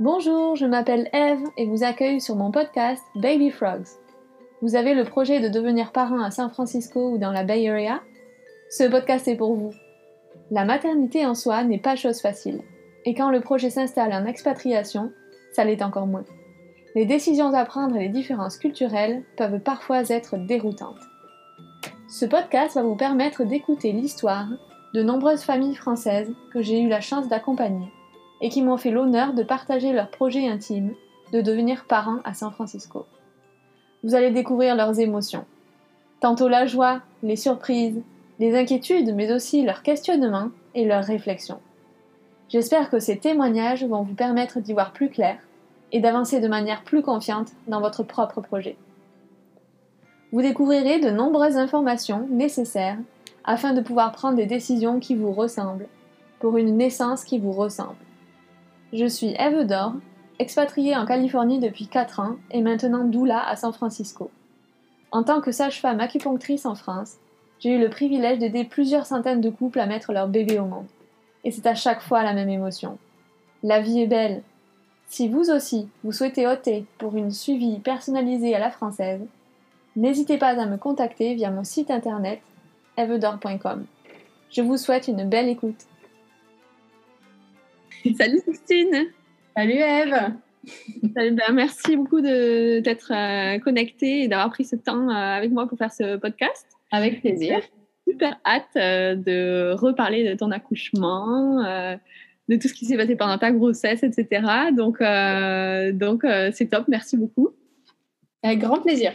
Bonjour, je m'appelle Eve et vous accueille sur mon podcast Baby Frogs. Vous avez le projet de devenir parrain à San Francisco ou dans la Bay Area? Ce podcast est pour vous. La maternité en soi n'est pas chose facile. Et quand le projet s'installe en expatriation, ça l'est encore moins. Les décisions à prendre et les différences culturelles peuvent parfois être déroutantes. Ce podcast va vous permettre d'écouter l'histoire de nombreuses familles françaises que j'ai eu la chance d'accompagner et qui m'ont fait l'honneur de partager leur projet intime de devenir parents à San Francisco. Vous allez découvrir leurs émotions. Tantôt la joie, les surprises, les inquiétudes, mais aussi leurs questionnements et leurs réflexions. J'espère que ces témoignages vont vous permettre d'y voir plus clair et d'avancer de manière plus confiante dans votre propre projet. Vous découvrirez de nombreuses informations nécessaires afin de pouvoir prendre des décisions qui vous ressemblent, pour une naissance qui vous ressemble. Je suis Eve Dor, expatriée en Californie depuis 4 ans et maintenant doula à San Francisco. En tant que sage-femme acupunctrice en France, j'ai eu le privilège d'aider plusieurs centaines de couples à mettre leur bébé au monde et c'est à chaque fois la même émotion. La vie est belle. Si vous aussi, vous souhaitez ôter pour une suivi personnalisée à la française, n'hésitez pas à me contacter via mon site internet evedor.com. Je vous souhaite une belle écoute. Salut Christine Salut Eve ben, Merci beaucoup d'être euh, connectée et d'avoir pris ce temps euh, avec moi pour faire ce podcast. Avec plaisir super hâte euh, de reparler de ton accouchement, de tout ce qui s'est passé pendant ta grossesse, etc. Donc, euh, donc c'est top. Merci beaucoup. Avec grand plaisir.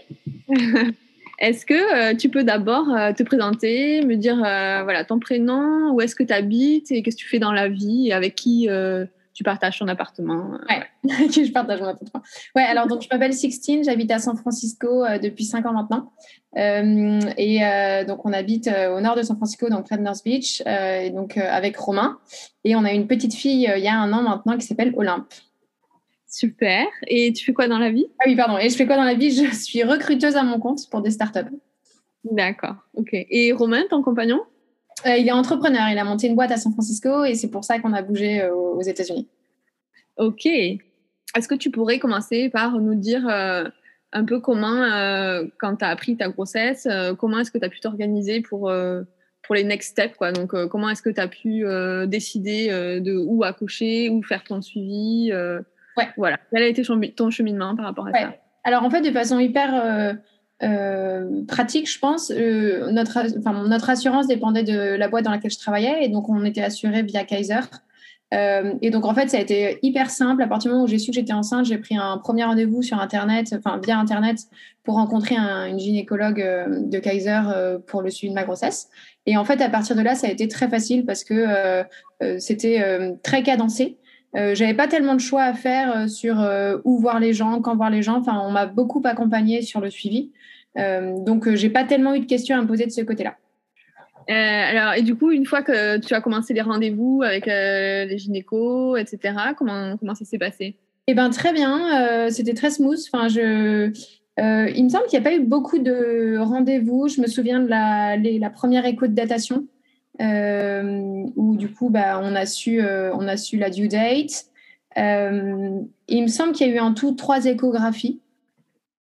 Est-ce que tu peux d'abord te présenter, me dire voilà ton prénom, où est-ce que tu habites et qu'est-ce que tu fais dans la vie et avec qui tu partages ton appartement? Ouais, je partage mon appartement. Ouais, alors donc je m'appelle Sixtine, j'habite à San Francisco depuis 5 ans maintenant. Euh, et euh, donc, on habite euh, au nord de San Francisco, donc près de North Beach, et donc avec Romain. Et on a une petite fille il y a un an maintenant qui s'appelle Olympe. Super. Et tu fais quoi dans la vie? Ah oui, pardon. Et je fais quoi dans la vie? Je suis recruteuse à mon compte pour des startups. D'accord. Ok. Et Romain, ton compagnon? Il est entrepreneur. Il a monté une boîte à San Francisco et c'est pour ça qu'on a bougé aux États-Unis. Ok. Est-ce que tu pourrais commencer par nous dire un peu comment, euh, quand tu as appris ta grossesse, euh, comment est-ce que tu as pu t'organiser pour, euh, pour les next steps quoi? Donc, comment est-ce que tu as pu décider de où accoucher, où faire ton suivi ouais. Voilà. Quel a été ton cheminement par rapport à ça? Alors, en fait, de façon hyper pratique, je pense, notre, notre assurance dépendait de la boîte dans laquelle je travaillais et donc on était assuré via Kaiser. Euh, et donc, en fait, ça a été hyper simple. À partir du moment où j'ai su que j'étais enceinte, j'ai pris un premier rendez-vous sur Internet, enfin via Internet, pour rencontrer une gynécologue euh, de Kaiser euh, pour le suivi de ma grossesse. Et en fait, à partir de là, ça a été très facile parce que c'était très cadencé. Euh, j'avais pas tellement de choix à faire sur où voir les gens, quand voir les gens. Enfin, on m'a beaucoup accompagnée sur le suivi. donc, j'ai pas tellement eu de questions à me poser de ce côté-là. Euh, alors, et du coup, une fois que tu as commencé les rendez-vous avec euh, les gynécos, etc., comment, comment ça s'est passé? Eh bien, très bien. Euh, c'était très smooth. Enfin, je, il me semble qu'il n'y a pas eu beaucoup de rendez-vous. Je me souviens de la, la première écho de datation, où du coup, bah, on, a su, on a su la due date. il me semble qu'il y a eu en tout trois échographies.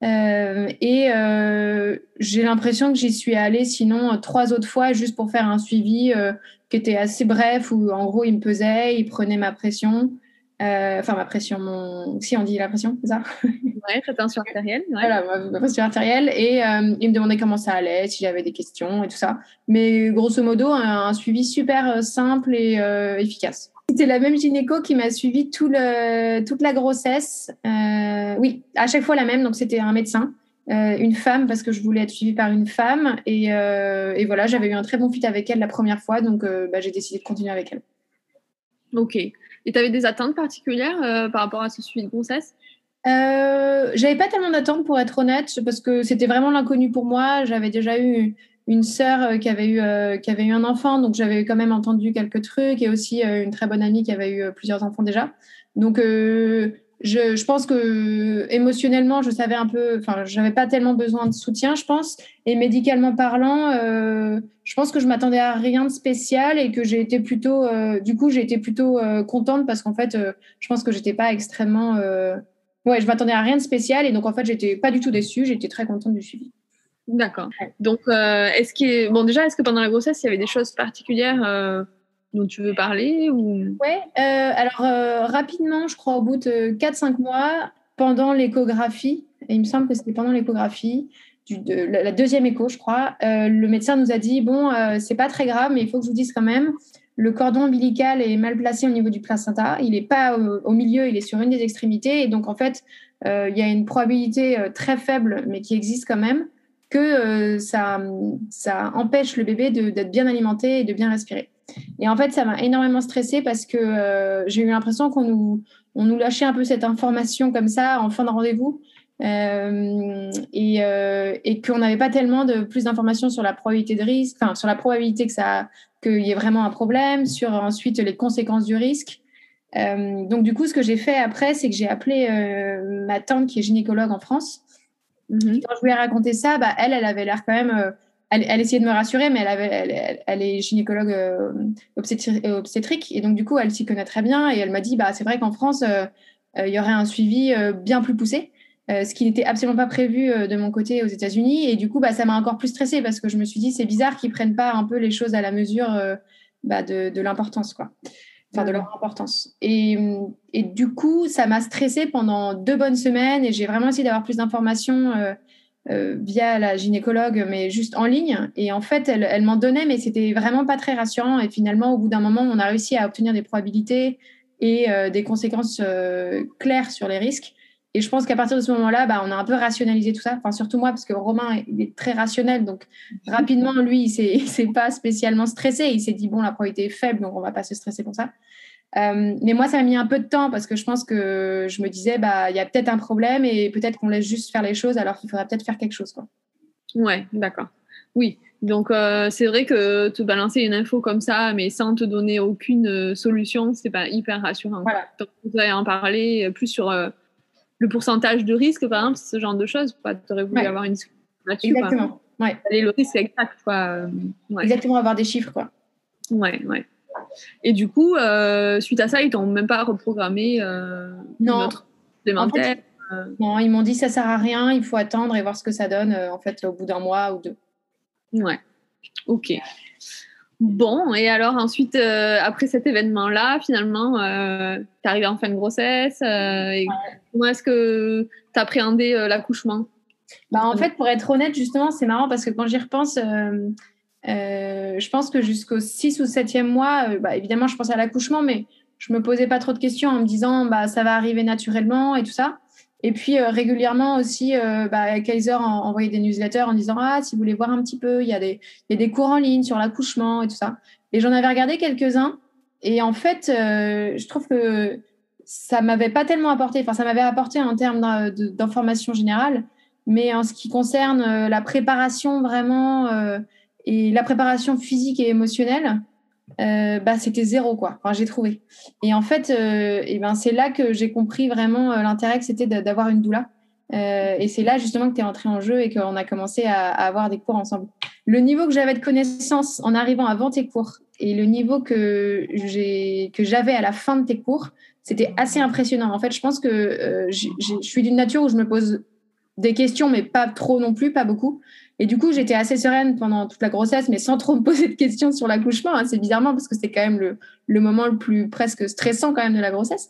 Euh, et euh, j'ai l'impression que j'y suis allée sinon trois autres fois juste pour faire un suivi euh, qui était assez bref où en gros il me pesait, il prenait ma pression. Enfin, ma pression, mon... si on dit la pression, c'est ça? Ouais, ta tension artérielle. Voilà, ma, pression artérielle. Et il me demandait comment ça allait, si j'avais des questions et tout ça. Mais grosso modo, un suivi super simple et efficace. C'était la même gynéco qui m'a suivi tout le, toute la grossesse. Euh, oui, à chaque fois la même. Donc, c'était un médecin, euh, une femme, parce que je voulais être suivie par une femme. Et, euh, et voilà, j'avais eu un très bon fit avec elle la première fois. Donc, bah, j'ai décidé de continuer avec elle. Ok. Et tu avais des attentes particulières par rapport à ce suivi de grossesse? J'avais pas tellement d'attentes, pour être honnête, parce que c'était vraiment l'inconnu pour moi. J'avais déjà eu une sœur euh, qui avait eu euh, qui avait eu un enfant, donc j'avais quand même entendu quelques trucs, et aussi euh, une très bonne amie qui avait eu plusieurs enfants déjà. Donc je, je, pense que émotionnellement, je savais un peu, enfin, j'avais pas tellement besoin de soutien, je pense. Et médicalement parlant, euh, je pense que je m'attendais à rien de spécial et que j'ai été plutôt, euh, du coup, j'ai été plutôt euh, contente parce qu'en fait, je pense que j'étais pas extrêmement, ouais, je m'attendais à rien de spécial et donc en fait, j'étais pas du tout déçue, j'étais très contente du suivi. D'accord. Donc, est-ce que, bon, déjà, est-ce que pendant la grossesse, il y avait des choses particulières dont tu veux parler ou... Ouais, euh, alors euh, rapidement, je crois au bout de 4-5 mois, pendant l'échographie, et il me semble que c'était pendant l'échographie, la deuxième écho, je crois, euh, le médecin nous a dit bon, c'est pas très grave, mais il faut que je vous dise quand même, le cordon ombilical est mal placé au niveau du placenta. Il n'est pas au, milieu, il est sur une des extrémités, et donc en fait, il y a une probabilité très faible, mais qui existe quand même, que ça, ça empêche le bébé d'être bien alimenté et de bien respirer. Et en fait, ça m'a énormément stressée parce que euh, j'ai eu l'impression qu'on nous, on nous lâchait un peu cette information comme ça en fin de rendez-vous euh, et, euh, et qu'on n'avait pas tellement de plus d'informations sur la probabilité de risque, enfin sur la probabilité que ça qu'il y ait vraiment un problème, sur ensuite les conséquences du risque. Euh, donc du coup, ce que j'ai fait après, c'est que j'ai appelé ma tante qui est gynécologue en France. Mm -hmm. Quand je lui ai raconté ça, bah, elle, elle avait l'air quand même elle, essayait de me rassurer, mais elle, avait, elle, est gynécologue euh, obstétrique, et donc du coup, elle s'y connaît très bien. Et elle m'a dit, bah, c'est vrai qu'en France, euh, euh, il y aurait un suivi bien plus poussé, ce qui n'était absolument pas prévu de mon côté aux États-Unis. Et du coup, bah, ça m'a encore plus stressée parce que je me suis dit, c'est bizarre qu'ils prennent pas un peu les choses à la mesure bah, de, de l'importance, quoi. Enfin, de leur importance. Et, et du coup, ça m'a stressée pendant deux bonnes semaines et j'ai vraiment essayé d'avoir plus d'informations. Euh, via la gynécologue, mais juste en ligne. Et en fait, elle, elle m'en donnait, mais c'était vraiment pas très rassurant. Et finalement, au bout d'un moment, on a réussi à obtenir des probabilités et euh, des conséquences euh, claires sur les risques. Et je pense qu'à partir de ce moment-là, bah, on a un peu rationalisé tout ça. Enfin, surtout moi, parce que Romain, il est très rationnel. Donc, rapidement, lui, il s'est pas spécialement stressé. Il s'est dit, bon, la probabilité est faible, donc on va pas se stresser pour ça. Euh, mais moi, ça m'a mis un peu de temps parce que je pense que je me disais, bah, il y a peut-être un problème et peut-être qu'on laisse juste faire les choses alors qu'il faudrait peut-être faire quelque chose. Quoi. Ouais, d'accord. Oui, donc euh, c'est vrai que te balancer une info comme ça, mais sans te donner aucune euh, solution, c'est pas hyper rassurant. Voilà. Donc, vous allez en parler plus sur euh, le pourcentage de risque, par exemple, ce genre de choses. Tu aurais voulu ouais. avoir une discussion là-dessus. Exactement. Ouais. le risque exact. Quoi. Ouais. Exactement, avoir des chiffres. Quoi. Ouais, ouais. Et du coup, euh, suite à ça, ils t'ont même pas reprogrammé euh, non. notre supplémentaire. En fait, euh... Non, ils m'ont dit ça sert à rien, il faut attendre et voir ce que ça donne euh, en fait au bout d'un mois ou deux. Ouais. Ok. Bon, et alors ensuite, euh, après cet événement-là, finalement, euh, tu arrivé en fin de grossesse. Euh, et ouais. Comment est-ce que tu appréhendais l'accouchement? Bah, En fait, pour être honnête, justement, c'est marrant parce que quand j'y repense, euh, je pense que jusqu'au 6 ou 7e mois, euh, bah, évidemment, je pensais à l'accouchement, mais je me posais pas trop de questions en me disant bah, ça va arriver naturellement et tout ça. Et puis euh, régulièrement aussi, bah, Kaiser envoyait des newsletters en disant ah si vous voulez voir un petit peu, il y y a des cours en ligne sur l'accouchement et tout ça. Et j'en avais regardé quelques-uns. Et en fait, je trouve que ça m'avait pas tellement apporté. Enfin, ça m'avait apporté en termes d'information générale, mais en ce qui concerne la préparation vraiment et la préparation physique et émotionnelle, euh, bah, c'était zéro, quoi. Enfin, j'ai trouvé. Et en fait, euh, ben, c'est là que j'ai compris vraiment euh, l'intérêt que c'était d'avoir une doula. Euh, et c'est là justement que tu es entré en jeu et qu'on a commencé à, à, avoir des cours ensemble. Le niveau que j'avais de connaissances en arrivant avant tes cours et le niveau que j'avais à la fin de tes cours, c'était assez impressionnant. En fait, je pense que je suis d'une nature où je me pose des questions, mais pas trop non plus, pas beaucoup. Et du coup, j'étais assez sereine pendant toute la grossesse, mais sans trop me poser de questions sur l'accouchement. Hein. C'est bizarrement parce que c'est quand même le, moment le plus presque stressant quand même de la grossesse.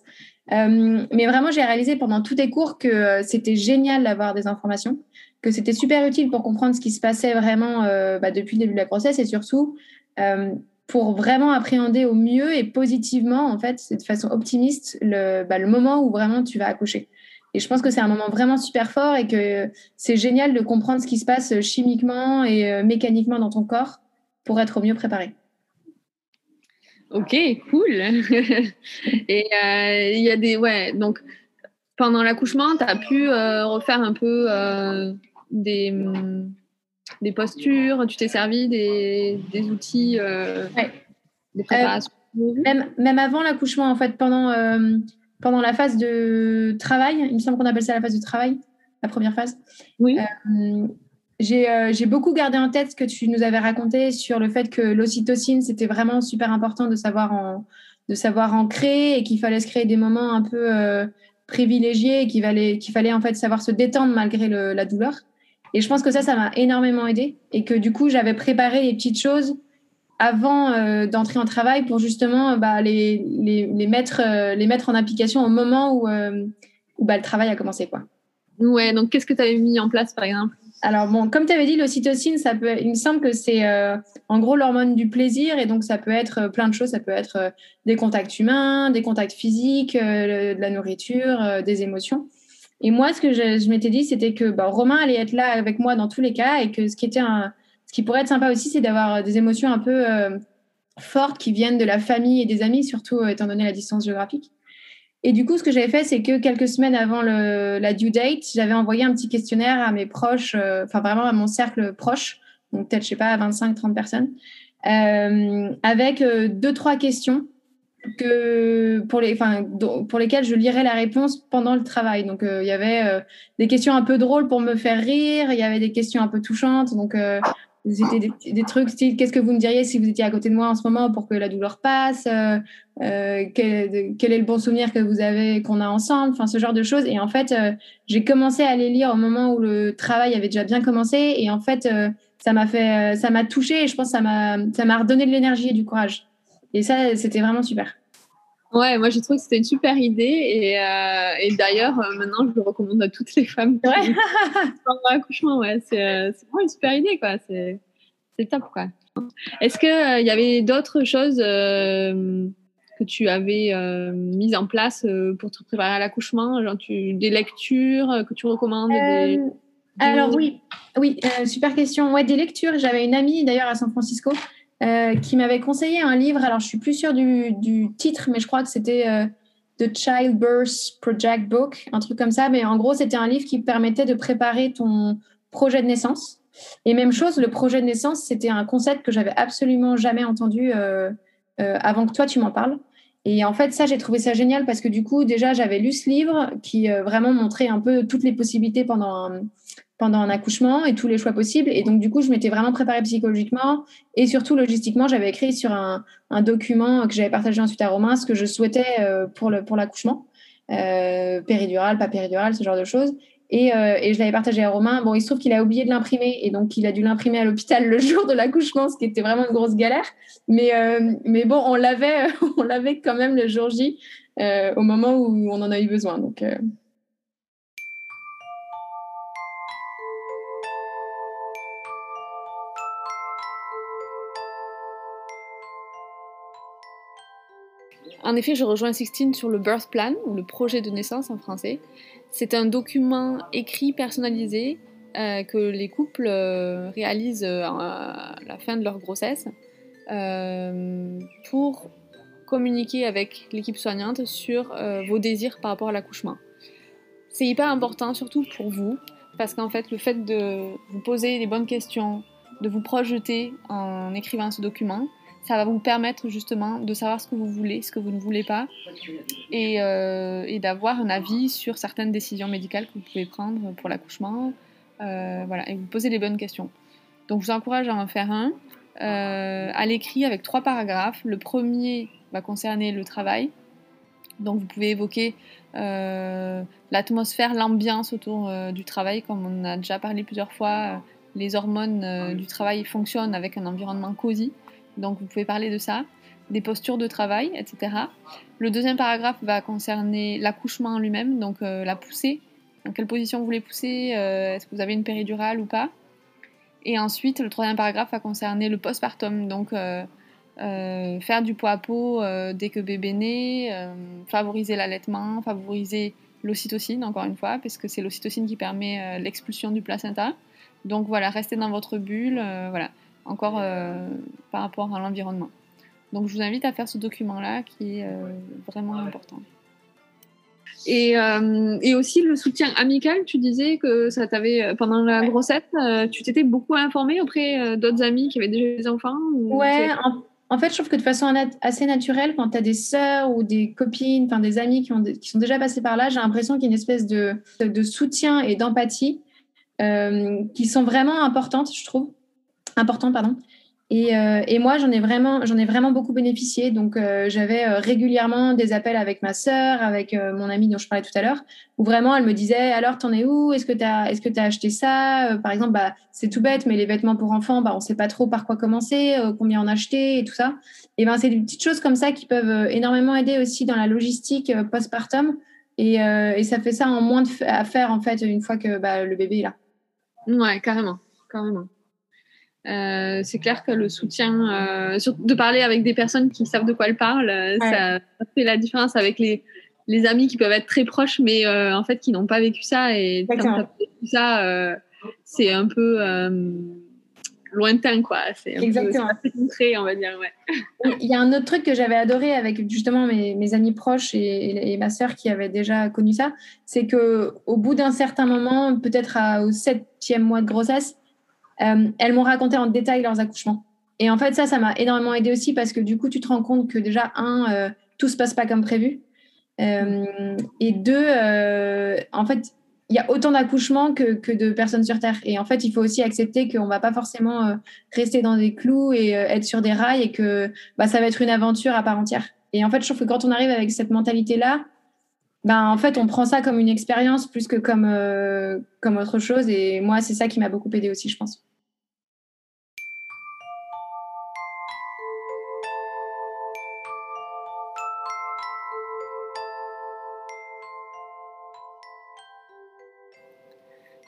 Euh, mais vraiment, j'ai réalisé pendant tous tes cours que euh, c'était génial d'avoir des informations, que c'était super utile pour comprendre ce qui se passait vraiment euh, bah, depuis le début de la grossesse et surtout pour vraiment appréhender au mieux et positivement, en fait, de façon optimiste, bah, le moment où vraiment tu vas accoucher. Et je pense que c'est un moment vraiment super fort et que c'est génial de comprendre ce qui se passe chimiquement et euh, mécaniquement dans ton corps pour être au mieux préparé. Ok, cool. et euh, il euh, y a des. Ouais, donc pendant l'accouchement, tu as pu euh, refaire un peu euh, des, des postures, tu t'es servi des, des outils, ouais. des préparations. même, même avant l'accouchement, en fait, pendant pendant la phase de travail, il me semble qu'on appelle ça la phase de travail, la première phase. Oui. j'ai beaucoup gardé en tête ce que tu nous avais raconté sur le fait que l'ocytocine, c'était vraiment super important de savoir en, de savoir en créer et qu'il fallait se créer des moments un peu privilégiés et qu'il fallait, qu'il fallait en fait savoir se détendre malgré la douleur. Et je pense que ça, ça m'a énormément aidé et que du coup, j'avais préparé les petites choses avant euh, d'entrer en travail pour justement bah, les, les, les, mettre, euh, les mettre en application au moment où, euh, où bah, le travail a commencé. Quoi. Ouais, donc qu'est-ce que tu avais mis en place par exemple? Alors bon, comme tu avais dit, l'ocytocine, ça peut, il me semble que c'est en gros l'hormone du plaisir et donc ça peut être plein de choses. Ça peut être des contacts humains, des contacts physiques, de la nourriture, des émotions. Et moi, ce que je, je m'étais dit, c'était que bah, Romain allait être là avec moi dans tous les cas et que ce qui était un, ce qui pourrait être sympa aussi, c'est d'avoir des émotions un peu euh, fortes qui viennent de la famille et des amis, surtout euh, étant donné la distance géographique. Et du coup, ce que j'avais fait, c'est que quelques semaines avant la due date, j'avais envoyé un petit questionnaire à mes proches, euh, enfin vraiment à mon cercle proche, donc peut-être, je sais pas, 25-30 personnes, avec deux, trois questions que pour, les, pour lesquelles je lirais la réponse pendant le travail. Donc, euh, il y avait euh, des questions un peu drôles pour me faire rire, il y avait des questions un peu touchantes. Donc, euh, c'était des, trucs style qu'est-ce que vous me diriez si vous étiez à côté de moi en ce moment pour que la douleur passe quel, quel, est le bon souvenir que vous avez qu'on a ensemble enfin ce genre de choses et en fait j'ai commencé à les lire au moment où le travail avait déjà bien commencé et en fait ça m'a fait ça m'a touché et je pense que ça m'a ça m'a redonné de l'énergie et du courage et ça, c'était vraiment super. Ouais, moi j'ai trouvé que c'était une super idée et, euh, et d'ailleurs euh, maintenant je le recommande à toutes les femmes. Ouais. pendant l'accouchement, ouais, euh, c'est vraiment une super idée quoi. C'est top quoi. Est-ce que il y avait d'autres choses que tu avais mises en place pour te préparer à l'accouchement, genre tu, des lectures que tu recommandes des... Alors oui, oui, super question. Ouais, des lectures. J'avais une amie d'ailleurs à San Francisco euh, qui m'avait conseillé un livre. Alors, je suis plus sûre du, titre, mais je crois que c'était euh, The Childbirth Project Book, un truc comme ça. Mais en gros, c'était un livre qui permettait de préparer ton projet de naissance. Et même chose, le projet de naissance, c'était un concept que j'avais absolument jamais entendu euh, avant que toi tu m'en parles. Et en fait, ça, j'ai trouvé ça génial parce que du coup, déjà, j'avais lu ce livre qui vraiment montrait un peu toutes les possibilités pendant pendant un accouchement et tous les choix possibles. Et donc, du coup, je m'étais vraiment préparée psychologiquement et surtout logistiquement. J'avais écrit sur un, document que j'avais partagé ensuite à Romain ce que je souhaitais euh, pour l'accouchement, pour euh, péridurale, pas péridurale, ce genre de choses. Et, euh, et je l'avais partagé à Romain. Bon, il se trouve qu'il a oublié de l'imprimer et donc il a dû l'imprimer à l'hôpital le jour de l'accouchement, ce qui était vraiment une grosse galère. Mais, mais bon, on l'avait, on l'avait quand même le jour J au moment où on en a eu besoin. Donc, En effet, je rejoins Sixtine sur le birth plan, ou le projet de naissance en français. C'est un document écrit personnalisé euh, que les couples euh, réalisent euh, à la fin de leur grossesse pour communiquer avec l'équipe soignante sur vos désirs par rapport à l'accouchement. C'est hyper important, surtout pour vous, parce qu'en fait, le fait de vous poser les bonnes questions, de vous projeter en écrivant ce document, ça va vous permettre justement de savoir ce que vous voulez, ce que vous ne voulez pas, et, euh, d'avoir un avis sur certaines décisions médicales que vous pouvez prendre pour l'accouchement, euh, voilà, et vous poser les bonnes questions. Donc je vous encourage à en faire un, euh, à l'écrit avec trois paragraphes. Le premier va concerner le travail, donc vous pouvez évoquer l'atmosphère, l'ambiance autour du travail, comme on a déjà parlé plusieurs fois. les hormones du travail fonctionnent avec un environnement cosy. Donc vous pouvez parler de ça, des postures de travail, etc. Le deuxième paragraphe va concerner l'accouchement en lui-même, donc euh, la poussée. Dans quelle position vous voulez pousser euh, Est-ce que vous avez une péridurale ou pas? Et ensuite, le troisième paragraphe va concerner le postpartum, donc euh, faire du poids à peau dès que bébé naît, favoriser l'allaitement, favoriser l'ocytocine, encore une fois, parce que c'est l'ocytocine qui permet l'expulsion du placenta. Donc voilà, restez dans votre bulle, voilà encore euh, par rapport à l'environnement. Donc je vous invite à faire ce document-là qui est euh, vraiment important. Et, euh, et, aussi le soutien amical, tu disais que ça t'avait pendant la grossesse, tu t'étais beaucoup informée auprès d'autres amis qui avaient déjà des enfants Ouais, en fait, je trouve que de façon assez naturelle, quand tu as des sœurs ou des copines, enfin des amis qui, ont, qui sont déjà passés par là, j'ai l'impression qu'il y a une espèce de, de soutien et d'empathie euh, qui sont vraiment importantes, je trouve. Importantes, pardon. Et, euh, et, moi, j'en ai vraiment, j'en ai vraiment beaucoup bénéficié. Donc, euh, j'avais euh, régulièrement des appels avec ma sœur, avec euh, mon amie dont je parlais tout à l'heure, où vraiment elle me disait alors, t'en es où? Est-ce que t'as, est-ce que t'as acheté ça? Par exemple, bah, c'est tout bête, mais les vêtements pour enfants, bah, on sait pas trop par quoi commencer, combien en acheter et tout ça. Et ben, c'est des petites choses comme ça qui peuvent énormément aider aussi dans la logistique postpartum. Et, et ça fait ça en moins de à faire en fait une fois que bah, le bébé est là. Ouais, carrément, carrément. Euh, c'est clair que le soutien, euh, de parler avec des personnes qui savent de quoi elles parlent, euh, ça, fait la différence avec les, les, amis qui peuvent être très proches, mais en fait qui n'ont pas vécu ça. Et quand vécu ça, c'est un peu lointain, quoi. C'est Exactement. peu concret, on va dire. Ouais. Il y a un autre truc que j'avais adoré avec justement mes, mes amis proches et, et, ma sœur qui avait déjà connu ça, c'est que au bout d'un certain moment, peut-être au septième mois de grossesse, euh, elles m'ont raconté en détail leurs accouchements. Et en fait, ça, ça m'a énormément aidé aussi parce que du coup, tu te rends compte que déjà, un, euh, tout se passe pas comme prévu. Euh, et deux, en fait, il y a autant d'accouchements que, que, de personnes sur Terre. Et en fait, il faut aussi accepter qu'on va pas forcément rester dans des clous et être sur des rails et que bah, ça va être une aventure à part entière. Et en fait, je trouve que quand on arrive avec cette mentalité-là, ben, en fait, on prend ça comme une expérience plus que comme, comme autre chose. Et moi, c'est ça qui m'a beaucoup aidé aussi, je pense.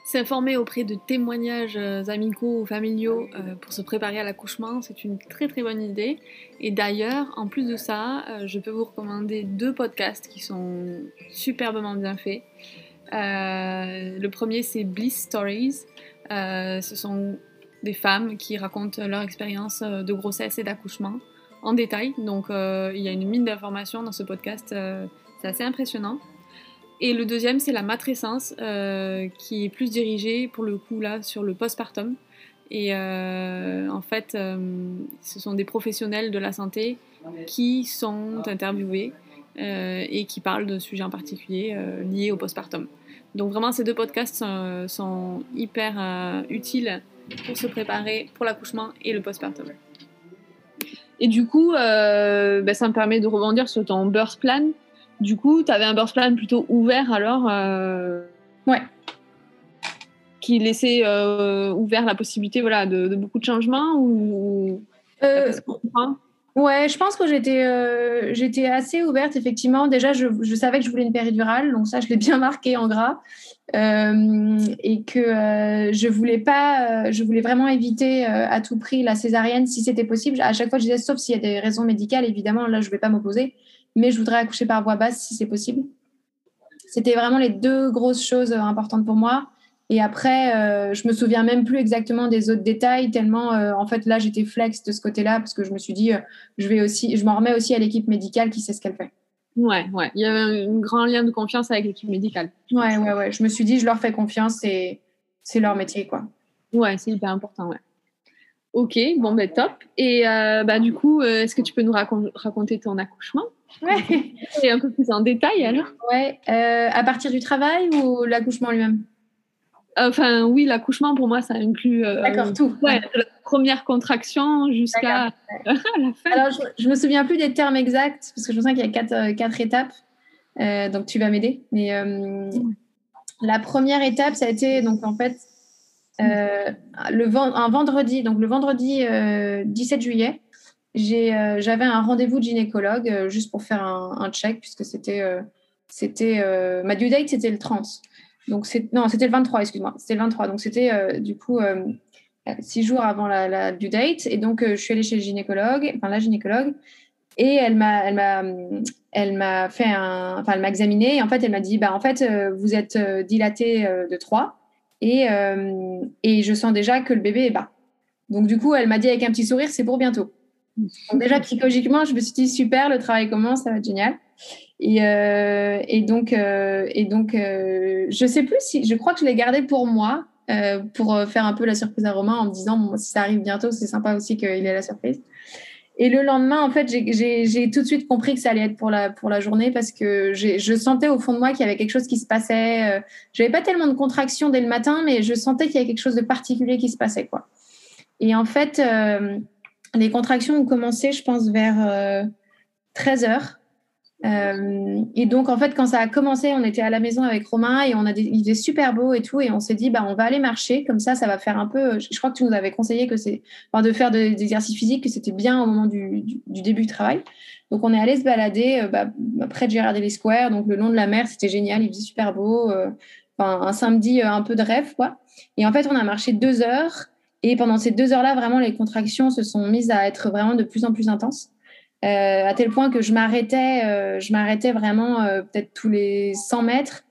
S'informer auprès de témoignages euh, amicaux ou familiaux euh, pour se préparer à l'accouchement, c'est une très très bonne idée. Et d'ailleurs, en plus de ça, euh, je peux vous recommander deux podcasts qui sont superbement bien faits. le premier, c'est Bliss Stories. ce sont des femmes qui racontent leur expérience de grossesse et d'accouchement en détail. Donc, il y a une mine d'informations dans ce podcast. c'est assez impressionnant. Et le deuxième, c'est la matrescence, euh, qui est plus dirigée, pour le coup, là, sur le postpartum. Et euh, en fait, euh, ce sont des professionnels de la santé qui sont interviewés et qui parlent de sujets en particulier liés au postpartum. Donc vraiment, ces deux podcasts sont, hyper utiles pour se préparer pour l'accouchement et le postpartum. Et du coup, ben, ça me permet de rebondir sur ton birth plan. Du coup, tu avais un birth plan plutôt ouvert alors euh, Ouais. Qui laissait euh, ouvert la possibilité voilà, de, beaucoup de changements ou, euh, Ouais, je pense que j'étais j'étais assez ouverte, effectivement. Déjà, je, je, savais que je voulais une péridurale, donc ça, je l'ai bien marqué en gras. et que je voulais pas, je voulais vraiment éviter à tout prix la césarienne si c'était possible. À chaque fois, je disais, sauf s'il y a des raisons médicales, évidemment, là, je vais pas m'opposer mais je voudrais accoucher par voie basse si c'est possible. C'était vraiment les deux grosses choses euh, importantes pour moi. Et après, euh, je me souviens même plus exactement des autres détails, tellement euh, en fait là j'étais flex de ce côté-là parce que je me suis dit, je vais aussi, je m'en remets aussi à l'équipe médicale qui sait ce qu'elle fait. Ouais, ouais, il y avait un grand lien de confiance avec l'équipe médicale. Ouais, ouais, ouais. Je me suis dit, je leur fais confiance et c'est leur métier, quoi. Ouais, c'est hyper important, ouais. Ok, bon, ben top. Et bah, du coup, est-ce que tu peux nous raconter ton accouchement? Ouais. Et un peu plus en détail alors Ouais. Euh, à partir du travail ou l'accouchement lui-même? Enfin, oui, l'accouchement pour moi, ça inclut. Euh, D'accord, tout. Ouais, la première contraction jusqu'à la fin. Alors, je, ne me souviens plus des termes exacts parce que je sens qu'il y a quatre, euh, quatre étapes. donc, tu vas m'aider. Mais la première étape, ça a été donc en fait le un vendredi, donc le vendredi 17 juillet. Euh, j'avais un rendez-vous de gynécologue euh, juste pour faire un, check, puisque c'était. Euh, c'était ma due date, c'était le 30. Donc, non, c'était le 23, excuse-moi. C'était le 23. Donc, c'était du coup six jours avant la, due date. Et donc, je suis allée chez le gynécologue, enfin la gynécologue, et elle m'a, elle fait enfin, elle m'a examiné. Et en fait, elle m'a dit, bah, en fait, vous êtes dilaté de 3 et, et je sens déjà que le bébé est bas. Donc, du coup, elle m'a dit avec un petit sourire, c'est pour bientôt déjà, psychologiquement, je me suis dit super, le travail commence, ça va être génial. Et, euh, donc, euh, et euh, je sais plus si, je crois que je l'ai gardé pour moi, pour faire un peu la surprise à Romain en me disant, si ça arrive bientôt, c'est sympa aussi qu'il ait la surprise. Et le lendemain, en fait, j'ai tout de suite compris que ça allait être pour la, journée parce que je sentais au fond de moi qu'il y avait quelque chose qui se passait. Je n'avais pas tellement de contractions dès le matin, mais je sentais qu'il y avait quelque chose de particulier qui se passait. Et en fait, les contractions ont commencé, je pense, vers 13 heures. Euh, et donc, en fait, quand ça a commencé, on était à la maison avec Romain et on a il faisait super beau et tout. Et on s'est dit, bah, on va aller marcher. Comme ça, ça va faire un peu. Je crois que tu nous avais conseillé que c'est, de faire des exercices physiques, que c'était bien au moment du, du, début du travail. Donc, on est allé se balader euh, bah, près de Gérardmer Square, donc le long de la mer. C'était génial. Il faisait super beau. Euh, un samedi un peu de rêve, quoi. Et en fait, on a marché deux heures. Et pendant ces deux heures-là, vraiment, les contractions se sont mises à être vraiment de plus en plus intenses. Euh, à tel point que je m'arrêtais, euh, je m'arrêtais vraiment euh, peut-être tous les 100 mètres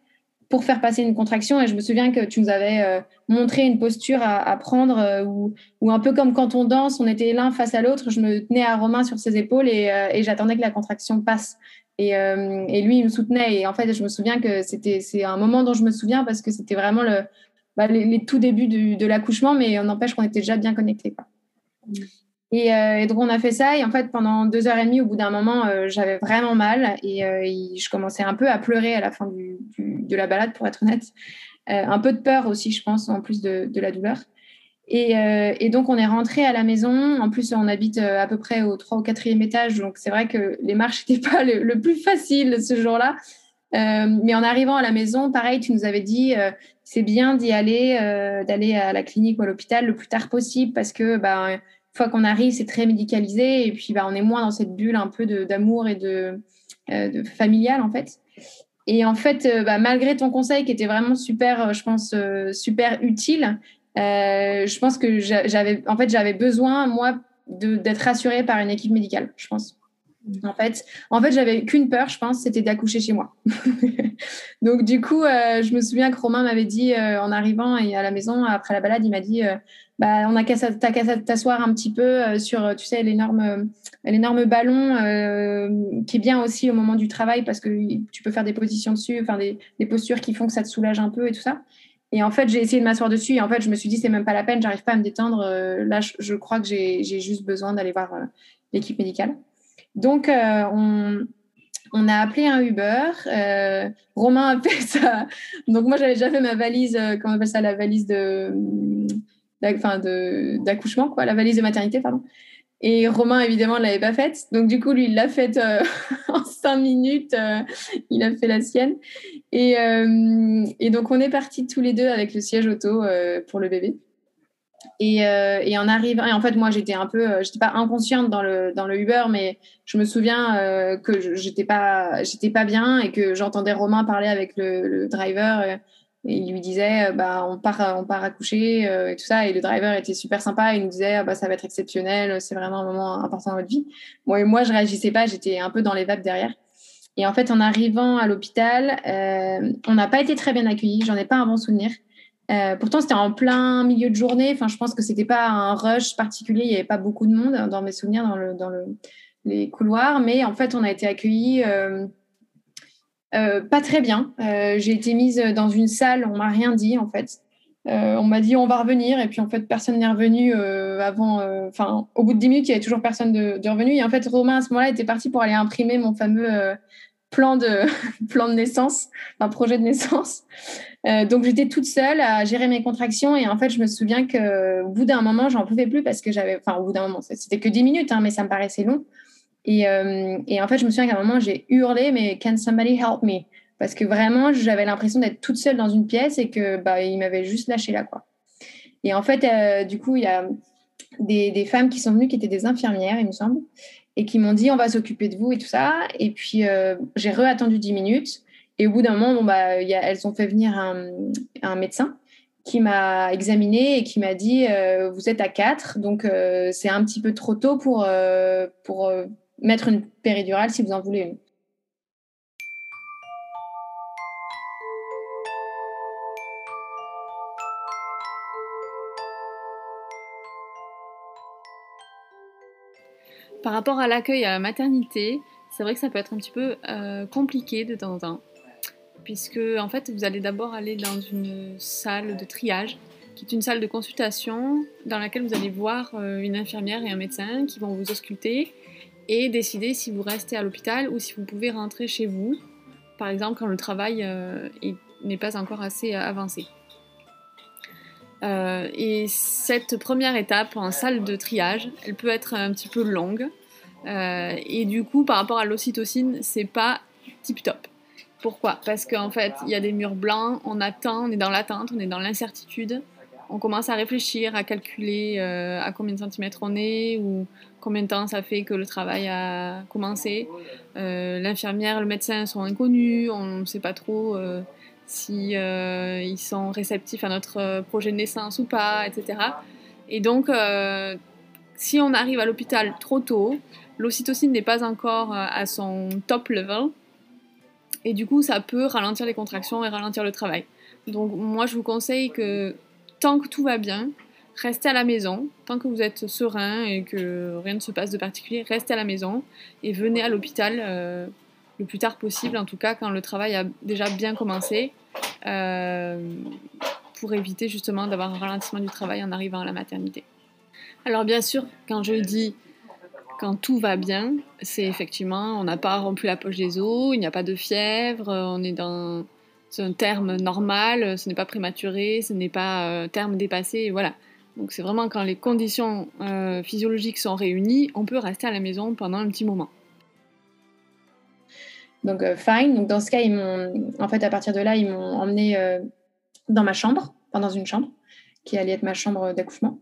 pour faire passer une contraction. Et je me souviens que tu nous avais montré une posture à, prendre où, un peu comme quand on danse, on était l'un face à l'autre. Je me tenais à Romain sur ses épaules et, j'attendais que la contraction passe. Et, lui, il me soutenait. Et en fait, je me souviens que c'était c'est un moment dont je me souviens parce que c'était vraiment le, bah, les, tout débuts de l'accouchement, mais on n'empêche qu'on était déjà bien connectés. Euh, et, donc on a fait ça et en fait pendant deux heures et demie, au bout d'un moment, euh, j'avais vraiment mal et, euh, je commençais un peu à pleurer à la fin de la balade, pour être honnête. un peu de peur aussi, je pense, en plus de, la douleur. Et, donc on est rentré à la maison. En plus, on habite à peu près au 3 ou 4e étage, donc c'est vrai que les marches n'étaient pas le, plus facile ce jour-là. mais en arrivant à la maison, pareil, tu nous avais dit c'est bien d'y aller, d'aller à la clinique ou à l'hôpital le plus tard possible parce que bah, fois qu'on arrive, c'est très médicalisé et puis bah, on est moins dans cette bulle un peu d'amour et de, euh, familial en fait. Et en fait, euh, bah, malgré ton conseil qui était vraiment super, euh, je pense, super utile, je pense que j'avais, en fait, j'avais besoin, moi, d'être rassurée par une équipe médicale, je pense. En fait, en fait j'avais qu'une peur, je pense, c'était d'accoucher chez moi. Donc, du coup, je me souviens que Romain m'avait dit en arrivant et à la maison, après la balade, il m'a dit bah, on a qu'à t'asseoir un petit peu euh, sur, tu sais, l'énorme, euh, ballon euh, qui est bien aussi au moment du travail parce que tu peux faire des positions dessus, enfin des, postures qui font que ça te soulage un peu et tout ça. Et en fait, j'ai essayé de m'asseoir dessus et en fait, je me suis dit, c'est même pas la peine, j'arrive pas à me détendre. là, je, crois que j'ai, juste besoin d'aller voir l'équipe médicale. Donc, on, on a appelé un Uber. Romain a fait ça. Donc, moi, j'avais déjà fait ma valise, comment on appelle ça, la valise de d'accouchement, quoi, la valise de maternité, pardon. Et Romain, évidemment, ne l'avait pas faite. Donc, du coup, lui, il l'a faite euh, en cinq minutes. Euh, il a fait la sienne. Et, euh, et, donc, on est partis tous les deux avec le siège auto pour le bébé. Et, et, en arrivant, et en fait, moi, j'étais un peu, j'étais pas inconsciente dans le, dans le Uber, mais je me souviens que j'étais pas, j'étais pas bien et que j'entendais Romain parler avec le, le driver et il lui disait, euh, bah, on part, on part accoucher euh, et tout ça. Et le driver était super sympa. Il nous disait, ah, bah, ça va être exceptionnel. C'est vraiment un moment important dans votre vie. Moi, et moi, je réagissais pas. J'étais un peu dans les vapes derrière. Et en fait, en arrivant à l'hôpital, euh, on n'a pas été très bien accueillis. J'en ai pas un bon souvenir. Pourtant, c'était en plein milieu de journée. Je pense que c'était pas un rush particulier. Il n'y avait pas beaucoup de monde dans mes souvenirs dans, le, dans le, les couloirs. Mais en fait, on a été accueillis euh, pas très bien. Euh, j'ai été mise dans une salle, on m'a rien dit en fait. Euh, on m'a dit on va revenir et puis en fait personne n'est revenu avant. Au bout de 10 minutes, il y avait toujours personne de, de, revenu et en fait Romain à ce moment-là était parti pour aller imprimer mon fameux plan de plan de naissance, un projet de naissance. donc j'étais toute seule à gérer mes contractions et en fait je me souviens que au bout d'un moment j'en pouvais plus parce que j'avais, enfin au bout d'un moment c'était que 10 minutes hein, mais ça me paraissait long. Euh, et, en fait, je me souviens qu'à un moment, j'ai hurlé, mais can somebody help me? Parce que vraiment, j'avais l'impression d'être toute seule dans une pièce et que bah, m'avait juste lâché là, quoi. Et en fait, euh, du coup, il y a des, femmes qui sont venues, qui étaient des infirmières, il me semble, et qui m'ont dit on va s'occuper de vous et tout ça. Et puis, euh, j'ai re-attendu 10 minutes. Et au bout d'un moment, bon, bah, elles ont fait venir un, médecin qui m'a examiné et qui m'a dit vous êtes à 4, donc c'est un petit peu trop tôt pour, pour mettre une péridurale si vous en voulez une. Par rapport à l'accueil à la maternité, c'est vrai que ça peut être un petit peu euh, compliqué de temps en temps, puisque en fait vous allez d'abord aller dans une salle de triage qui est une salle de consultation dans laquelle vous allez voir euh, une infirmière et un médecin qui vont vous ausculter et décider si vous restez à l'hôpital ou si vous pouvez rentrer chez vous, par exemple quand le travail euh, n'est pas encore assez avancé. Et cette première étape en salle de triage, elle peut être un petit peu longue. et du coup, par rapport à l'ocytocine, c'est pas tip top. Pourquoi? Parce qu'en fait, il y a des murs blancs, on attend, on est dans l'attente, on est dans l'incertitude. On commence à réfléchir, à calculer euh, à combien de centimètres on est ou combien de temps ça fait que le travail a commencé. Euh, l'infirmière, le médecin sont inconnus, on ne sait pas trop euh, si ils sont réceptifs à notre projet de naissance ou pas, etc. Et donc, si on arrive à l'hôpital trop tôt, l'ocytocine n'est pas encore à son top level, et du coup, ça peut ralentir les contractions et ralentir le travail. Donc moi, je vous conseille que tant que tout va bien, restez à la maison. Tant que vous êtes serein et que rien ne se passe de particulier, restez à la maison et venez à l'hôpital euh, le plus tard possible, en tout cas quand le travail a déjà bien commencé, euh, pour éviter justement d'avoir un ralentissement du travail en arrivant à la maternité. Alors bien sûr, quand je dis quand tout va bien, c'est effectivement, on n'a pas rempli la poche des os, il n'y a pas de fièvre, on est dans un terme normal, ce n'est pas prématuré, ce n'est pas euh, terme dépassé, voilà. Donc c'est vraiment quand les conditions euh, physiologiques sont réunies, on peut rester à la maison pendant un petit moment. Donc euh, fine. Donc dans ce cas, ils m'ont, en fait, à partir de là, ils m'ont emmené dans ma chambre, enfin dans une chambre qui allait être ma chambre d'accouchement.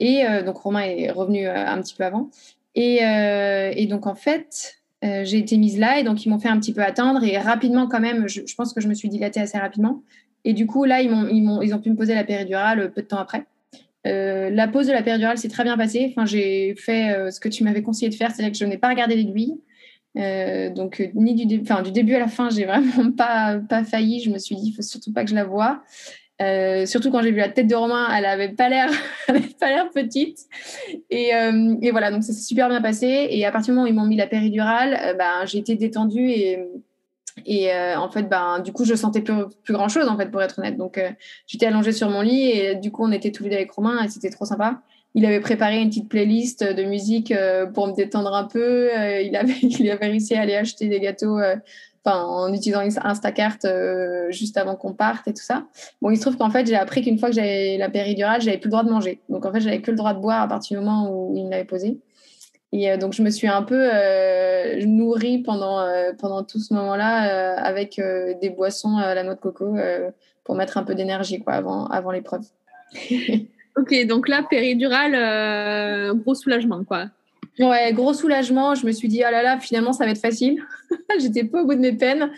Et donc Romain est revenu un petit peu avant. Euh, et, donc, en fait, euh, j'ai été mise là et donc ils m'ont fait un petit peu attendre et rapidement quand même, je, pense que je me suis dilatée assez rapidement. Et du coup, là, ils, ont, ils, ils ont pu me poser la péridurale peu de temps après. Euh, la pose de la péridurale s'est très bien passée. Enfin, j'ai fait ce que tu m'avais conseillé de faire, c'est-à-dire que je n'ai pas regardé l'aiguille. Donc, ni du, enfin, du début à la fin, j'ai vraiment pas, pas failli. Je me suis dit, il faut surtout pas que je la voie. Euh, surtout quand j'ai vu la tête de Romain, elle avait pas l'air, petite. Et, euh, et, voilà, donc ça s'est super bien passé. Et à partir du moment où ils m'ont mis la péridurale, euh, ben, j'ai été détendue et, et en fait, ben, du coup, je sentais plus, plus grand chose en fait, pour être honnête. Donc, j'étais allongée sur mon lit et du coup, on était tous les deux avec Romain et c'était trop sympa. Il avait préparé une petite playlist de musique pour me détendre un peu. il avait, il avait réussi à aller acheter des gâteaux en utilisant Instacart euh, juste avant qu'on parte et tout ça. Bon, il se trouve qu'en fait, j'ai appris qu'une fois que j'avais la péridurale, j'avais plus le droit de manger. Donc en fait, j'avais que le droit de boire à partir du moment où il me l'avait posé. Et euh, donc je me suis un peu euh, nourrie pendant, pendant tout ce moment-là avec des boissons à la noix de coco pour mettre un peu d'énergie avant, avant l'épreuve. ok, donc là, péridurale, gros soulagement quoi. Ouais, gros soulagement. Je me suis dit, oh là là, finalement, ça va être facile. J'étais pas au bout de mes peines.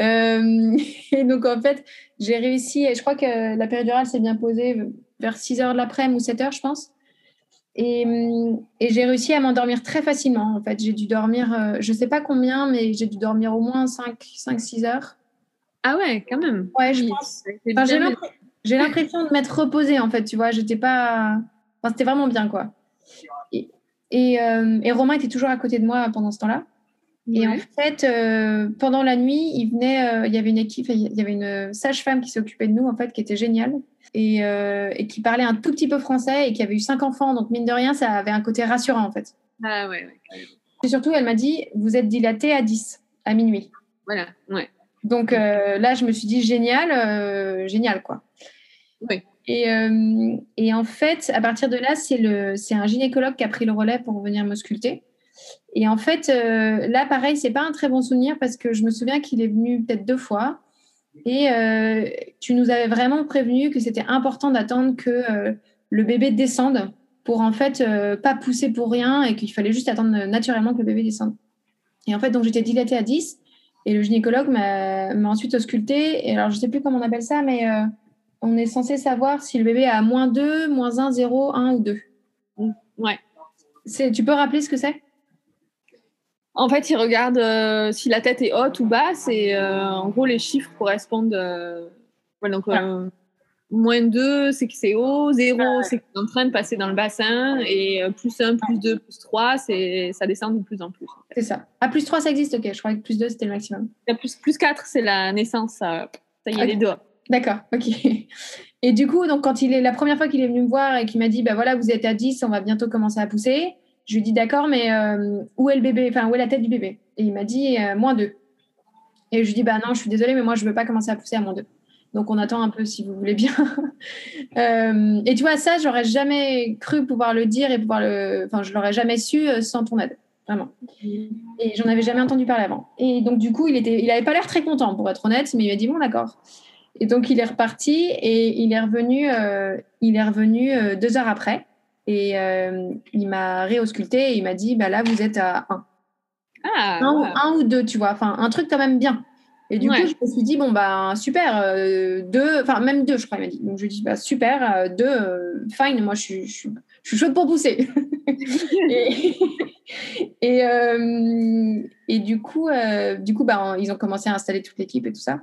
Euh, et donc, en fait, j'ai réussi. Et je crois que la péridurale s'est bien posée vers 6 heures de l'après-midi ou 7 heures, je pense. Et, et j'ai réussi à m'endormir très facilement. En fait, j'ai dû dormir, euh, je sais pas combien, mais j'ai dû dormir au moins 5-6 heures. Ah ouais, quand même. Ouais, je pense. j'ai l'impression de m'être reposée, en fait, tu vois. J'étais pas. Enfin, c'était vraiment bien, quoi. Euh, et, Romain était toujours à côté de moi pendant ce temps-là. Et en fait, euh, pendant la nuit, il venait, euh, il y avait une équipe, il y avait une sage-femme qui s'occupait de nous, en fait, qui était géniale et, et, qui parlait un tout petit peu français et qui avait eu cinq enfants. Donc, mine de rien, ça avait un côté rassurant, en fait. Ah ouais, ouais. Et surtout, elle m'a dit, vous êtes dilaté à 10, à minuit. Voilà, ouais. Donc là, je me suis dit, génial, génial, quoi. Oui. Et, euh, et, en fait, à partir de là, c'est un gynécologue qui a pris le relais pour venir me sculpter. Et en fait, euh, là, pareil, c'est pas un très bon souvenir parce que je me souviens qu'il est venu peut-être deux fois. Et euh, tu nous avais vraiment prévenu que c'était important d'attendre que le bébé descende pour en fait pas pousser pour rien et qu'il fallait juste attendre naturellement que le bébé descende. Et en fait, donc j'étais dilatée à 10 et le gynécologue m'a ensuite auscultée. Et alors, je sais plus comment on appelle ça, mais on est censé savoir si le bébé a moins 2, moins 1, 0, 1 ou 2. Ouais. Tu peux rappeler ce que c'est? En fait, il regarde euh, si la tête est haute ou basse et euh, en gros, les chiffres correspondent. Euh, donc, moins 2, c'est que c'est haut, 0, c'est que c'est en train de passer dans le bassin et plus 1, plus 2, plus 3, ça descend de plus en plus. C'est ça. À plus 3, ça existe, ok. Je croyais que plus 2, c'était le maximum. plus, plus 4, c'est la naissance. Ça, y est, les deux. D'accord, ok. Et du coup, donc, quand il est la première fois qu'il est venu me voir et qu'il m'a dit, bah voilà, vous êtes à 10, on va bientôt commencer à pousser. Je lui ai dit, d'accord, mais euh, où est le bébé? Enfin, où est la tête du bébé? Et il m'a dit, euh, moins 2. Et je lui ai dit, bah non, je suis désolée, mais moi, je ne veux pas commencer à pousser à moins 2. Donc, on attend un peu si vous voulez bien. Euh, et tu vois, ça, j'aurais jamais cru pouvoir le dire et pouvoir le. Enfin, je l'aurais jamais su sans ton aide. Vraiment. Et j'en avais jamais entendu parler avant. Et donc, du coup, il était, il avait pas l'air très content, pour être honnête, mais il m'a dit, bon, d'accord. Et donc, il est reparti et il est revenu, euh, il est revenu euh, deux heures après. Et euh, il m'a réausculté et il m'a dit, bah là, vous êtes à un. Ah, un, ouais. un ou deux, tu vois. Enfin, un truc quand même bien. Et du Ouais. coup, je me suis dit, bon, bah, super, euh, deux, enfin, même deux, je crois, il m'a dit. Donc, je lui ai dit, bah, super, euh, deux, euh, fine, moi, je suis, je suis, je suis chaude pour pousser. et et, et du coup, du coup bah, ils ont commencé à installer toute l'équipe et tout ça.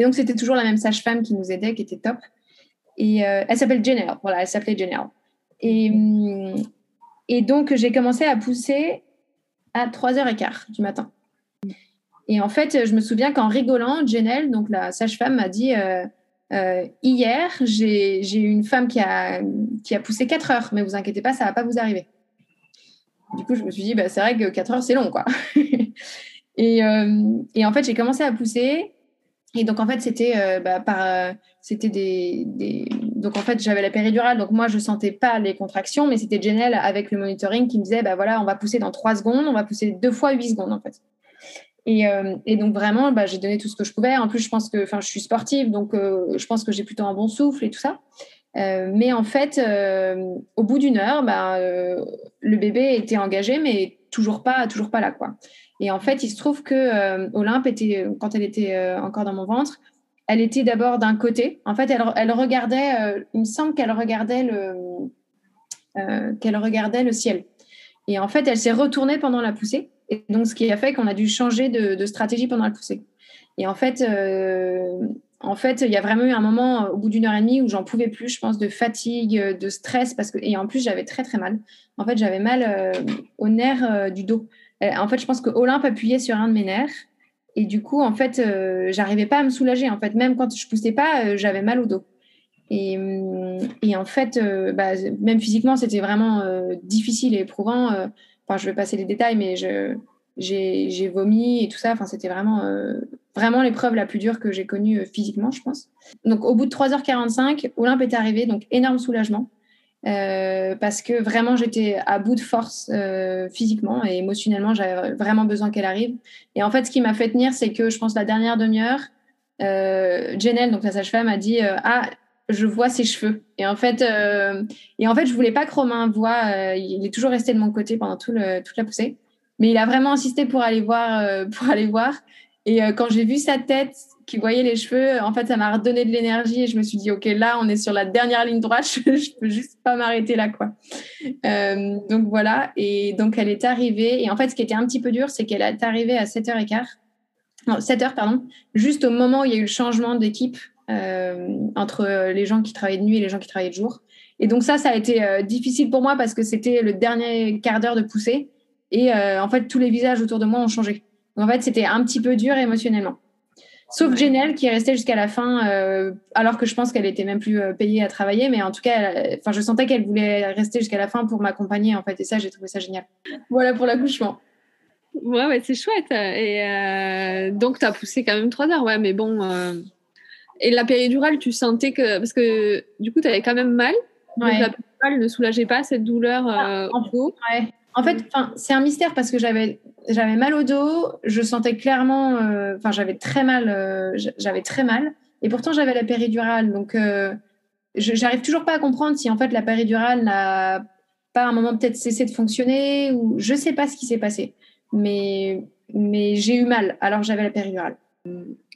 Et donc, c'était toujours la même sage-femme qui nous aidait, qui était top. Et elle s'appelle Janelle. Voilà, elle s'appelait Janelle. Et, hum, et donc, j'ai commencé à pousser à 3h15 du matin. Et en fait, je me souviens qu'en rigolant, Janelle, donc la sage-femme, m'a dit euh, euh, Hier, j'ai eu une femme qui a, qui a poussé 4 heures, mais vous inquiétez pas, ça va pas vous arriver. Du coup, je me suis dit, bah, c'est vrai que 4 heures, c'est long, quoi. et, euh, et en fait, j'ai commencé à pousser. Et donc, en fait, c'était bah, par. c'était des, Donc, en fait, j'avais la péridurale. Donc, moi, je sentais pas les contractions, mais c'était Janelle avec le monitoring qui me disait, bah voilà, on va pousser dans 3 secondes, on va pousser deux fois 8 secondes, en fait. Et, euh, et donc, vraiment, bah, j'ai donné tout ce que je pouvais. En plus, je pense que. Enfin, je suis sportive, donc euh, je pense que j'ai plutôt un bon souffle et tout ça. Euh, mais en fait, au bout d'une heure, bah, le bébé était engagé, mais toujours pas, toujours pas là, quoi. Et en fait, il se trouve que Olympe était, quand elle était encore dans mon ventre, elle était d'abord d'un côté. En fait, elle, elle regardait. il me semble qu'elle regardait le, qu'elle regardait le ciel. Et en fait, elle s'est retournée pendant la poussée. Et donc, ce qui a fait qu'on a dû changer de, stratégie pendant la poussée. Et en fait, euh, en fait, il y a vraiment eu un moment euh, au bout d'une heure et demie où j'en pouvais plus, je pense, de fatigue, euh, de stress, parce que et en plus j'avais très très mal. En fait, j'avais mal euh, au nerf du dos. En fait, je pense que Olympe appuyait sur un de mes nerfs et du coup, en fait, j'arrivais pas à me soulager. En fait, même quand je poussais pas, j'avais mal au dos. Et, et en fait, bah, même physiquement, c'était vraiment difficile et éprouvant. Enfin, je vais passer les détails, mais j'ai vomi et tout ça. Enfin, c'était vraiment euh, vraiment l'épreuve la plus dure que j'ai connue euh, physiquement, je pense. Donc, au bout de 3h45, Olympe est arrivé, donc énorme soulagement. euh, parce que vraiment, j'étais à bout de force physiquement et émotionnellement. J'avais vraiment besoin qu'elle arrive. Et en fait, ce qui m'a fait tenir, c'est que je pense la dernière demi-heure, euh, Janelle, donc la sage-femme, a dit Ah, je vois ses cheveux. Et en fait, euh, et en fait je voulais pas que Romain voit. euh, il est toujours resté de mon côté pendant tout le, toute la poussée. Mais il a vraiment insisté pour aller voir. euh, pour aller voir. Et euh, quand j'ai vu sa tête qui voyait les cheveux, en fait, ça m'a redonné de l'énergie et je me suis dit, OK, là, on est sur la dernière ligne droite, je, je peux juste pas m'arrêter là, quoi. Euh, donc voilà. Et donc, elle est arrivée. Et en fait, ce qui était un petit peu dur, c'est qu'elle est arrivée à 7h15. Non, 7h, pardon. Juste au moment où il y a eu le changement d'équipe entre les gens qui travaillaient de nuit et les gens qui travaillaient de jour. Et donc ça, ça a été euh, difficile pour moi parce que c'était le dernier quart d'heure de poussée. Et euh, en fait, tous les visages autour de moi ont changé. Donc, en fait, c'était un petit peu dur émotionnellement. Sauf Ouais. Janelle qui est restée jusqu'à la fin, euh, alors que je pense qu'elle était même plus euh, payée à travailler. Mais en tout cas, elle- enfin, je sentais qu'elle voulait rester jusqu'à la fin pour m'accompagner. En fait, et ça, j'ai trouvé ça génial. Voilà pour l'accouchement. Ouais, ouais, c'est chouette. Et euh, donc, tu as poussé quand même 3 heures, ouais, mais bon. Euh, Et la péridurale, tu sentais que. Parce que du coup, tu avais quand même mal. Donc, la péridurale ne soulageait pas cette douleur euh, en- au dos. Ouais. En fait, enfin, c'est un mystère parce que j'avais j'avais mal au dos, je sentais clairement, euh, enfin j'avais très mal, euh, j'avais très mal, et pourtant j'avais la péridurale, donc euh, j'arrive toujours pas à comprendre si en fait la péridurale n'a pas à un moment peut-être cessé de fonctionner ou je sais pas ce qui s'est passé, mais mais j'ai eu mal alors que j'avais la péridurale.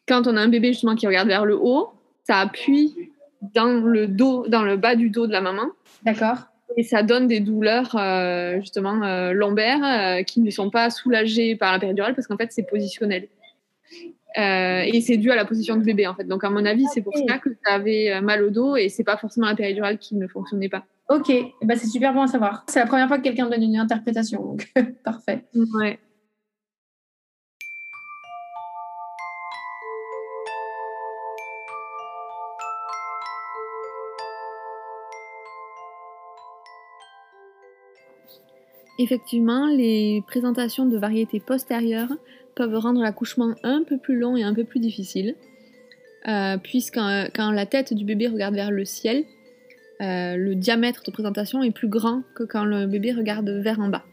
Quand on a un bébé justement qui regarde vers le haut, ça appuie dans le dos, dans le bas du dos de la maman. D'accord. Et ça donne des douleurs euh, justement euh, lombaires euh, qui ne sont pas soulagées par la péridurale parce qu'en fait c'est positionnel. Et c'est dû à la position du bébé en fait. Donc à mon avis c'est pour ça que tu avais mal au dos et c'est pas forcément la péridurale qui ne fonctionnait pas. Ok, bah, c'est super bon à savoir. C'est la première fois que quelqu'un me donne une interprétation, donc parfait. Ouais. Effectivement, les présentations de variétés postérieures peuvent rendre l'accouchement un peu plus long et un peu plus difficile, euh, puisque quand la tête du bébé regarde vers le ciel, euh, le diamètre de présentation est plus grand que quand le bébé regarde vers en bas.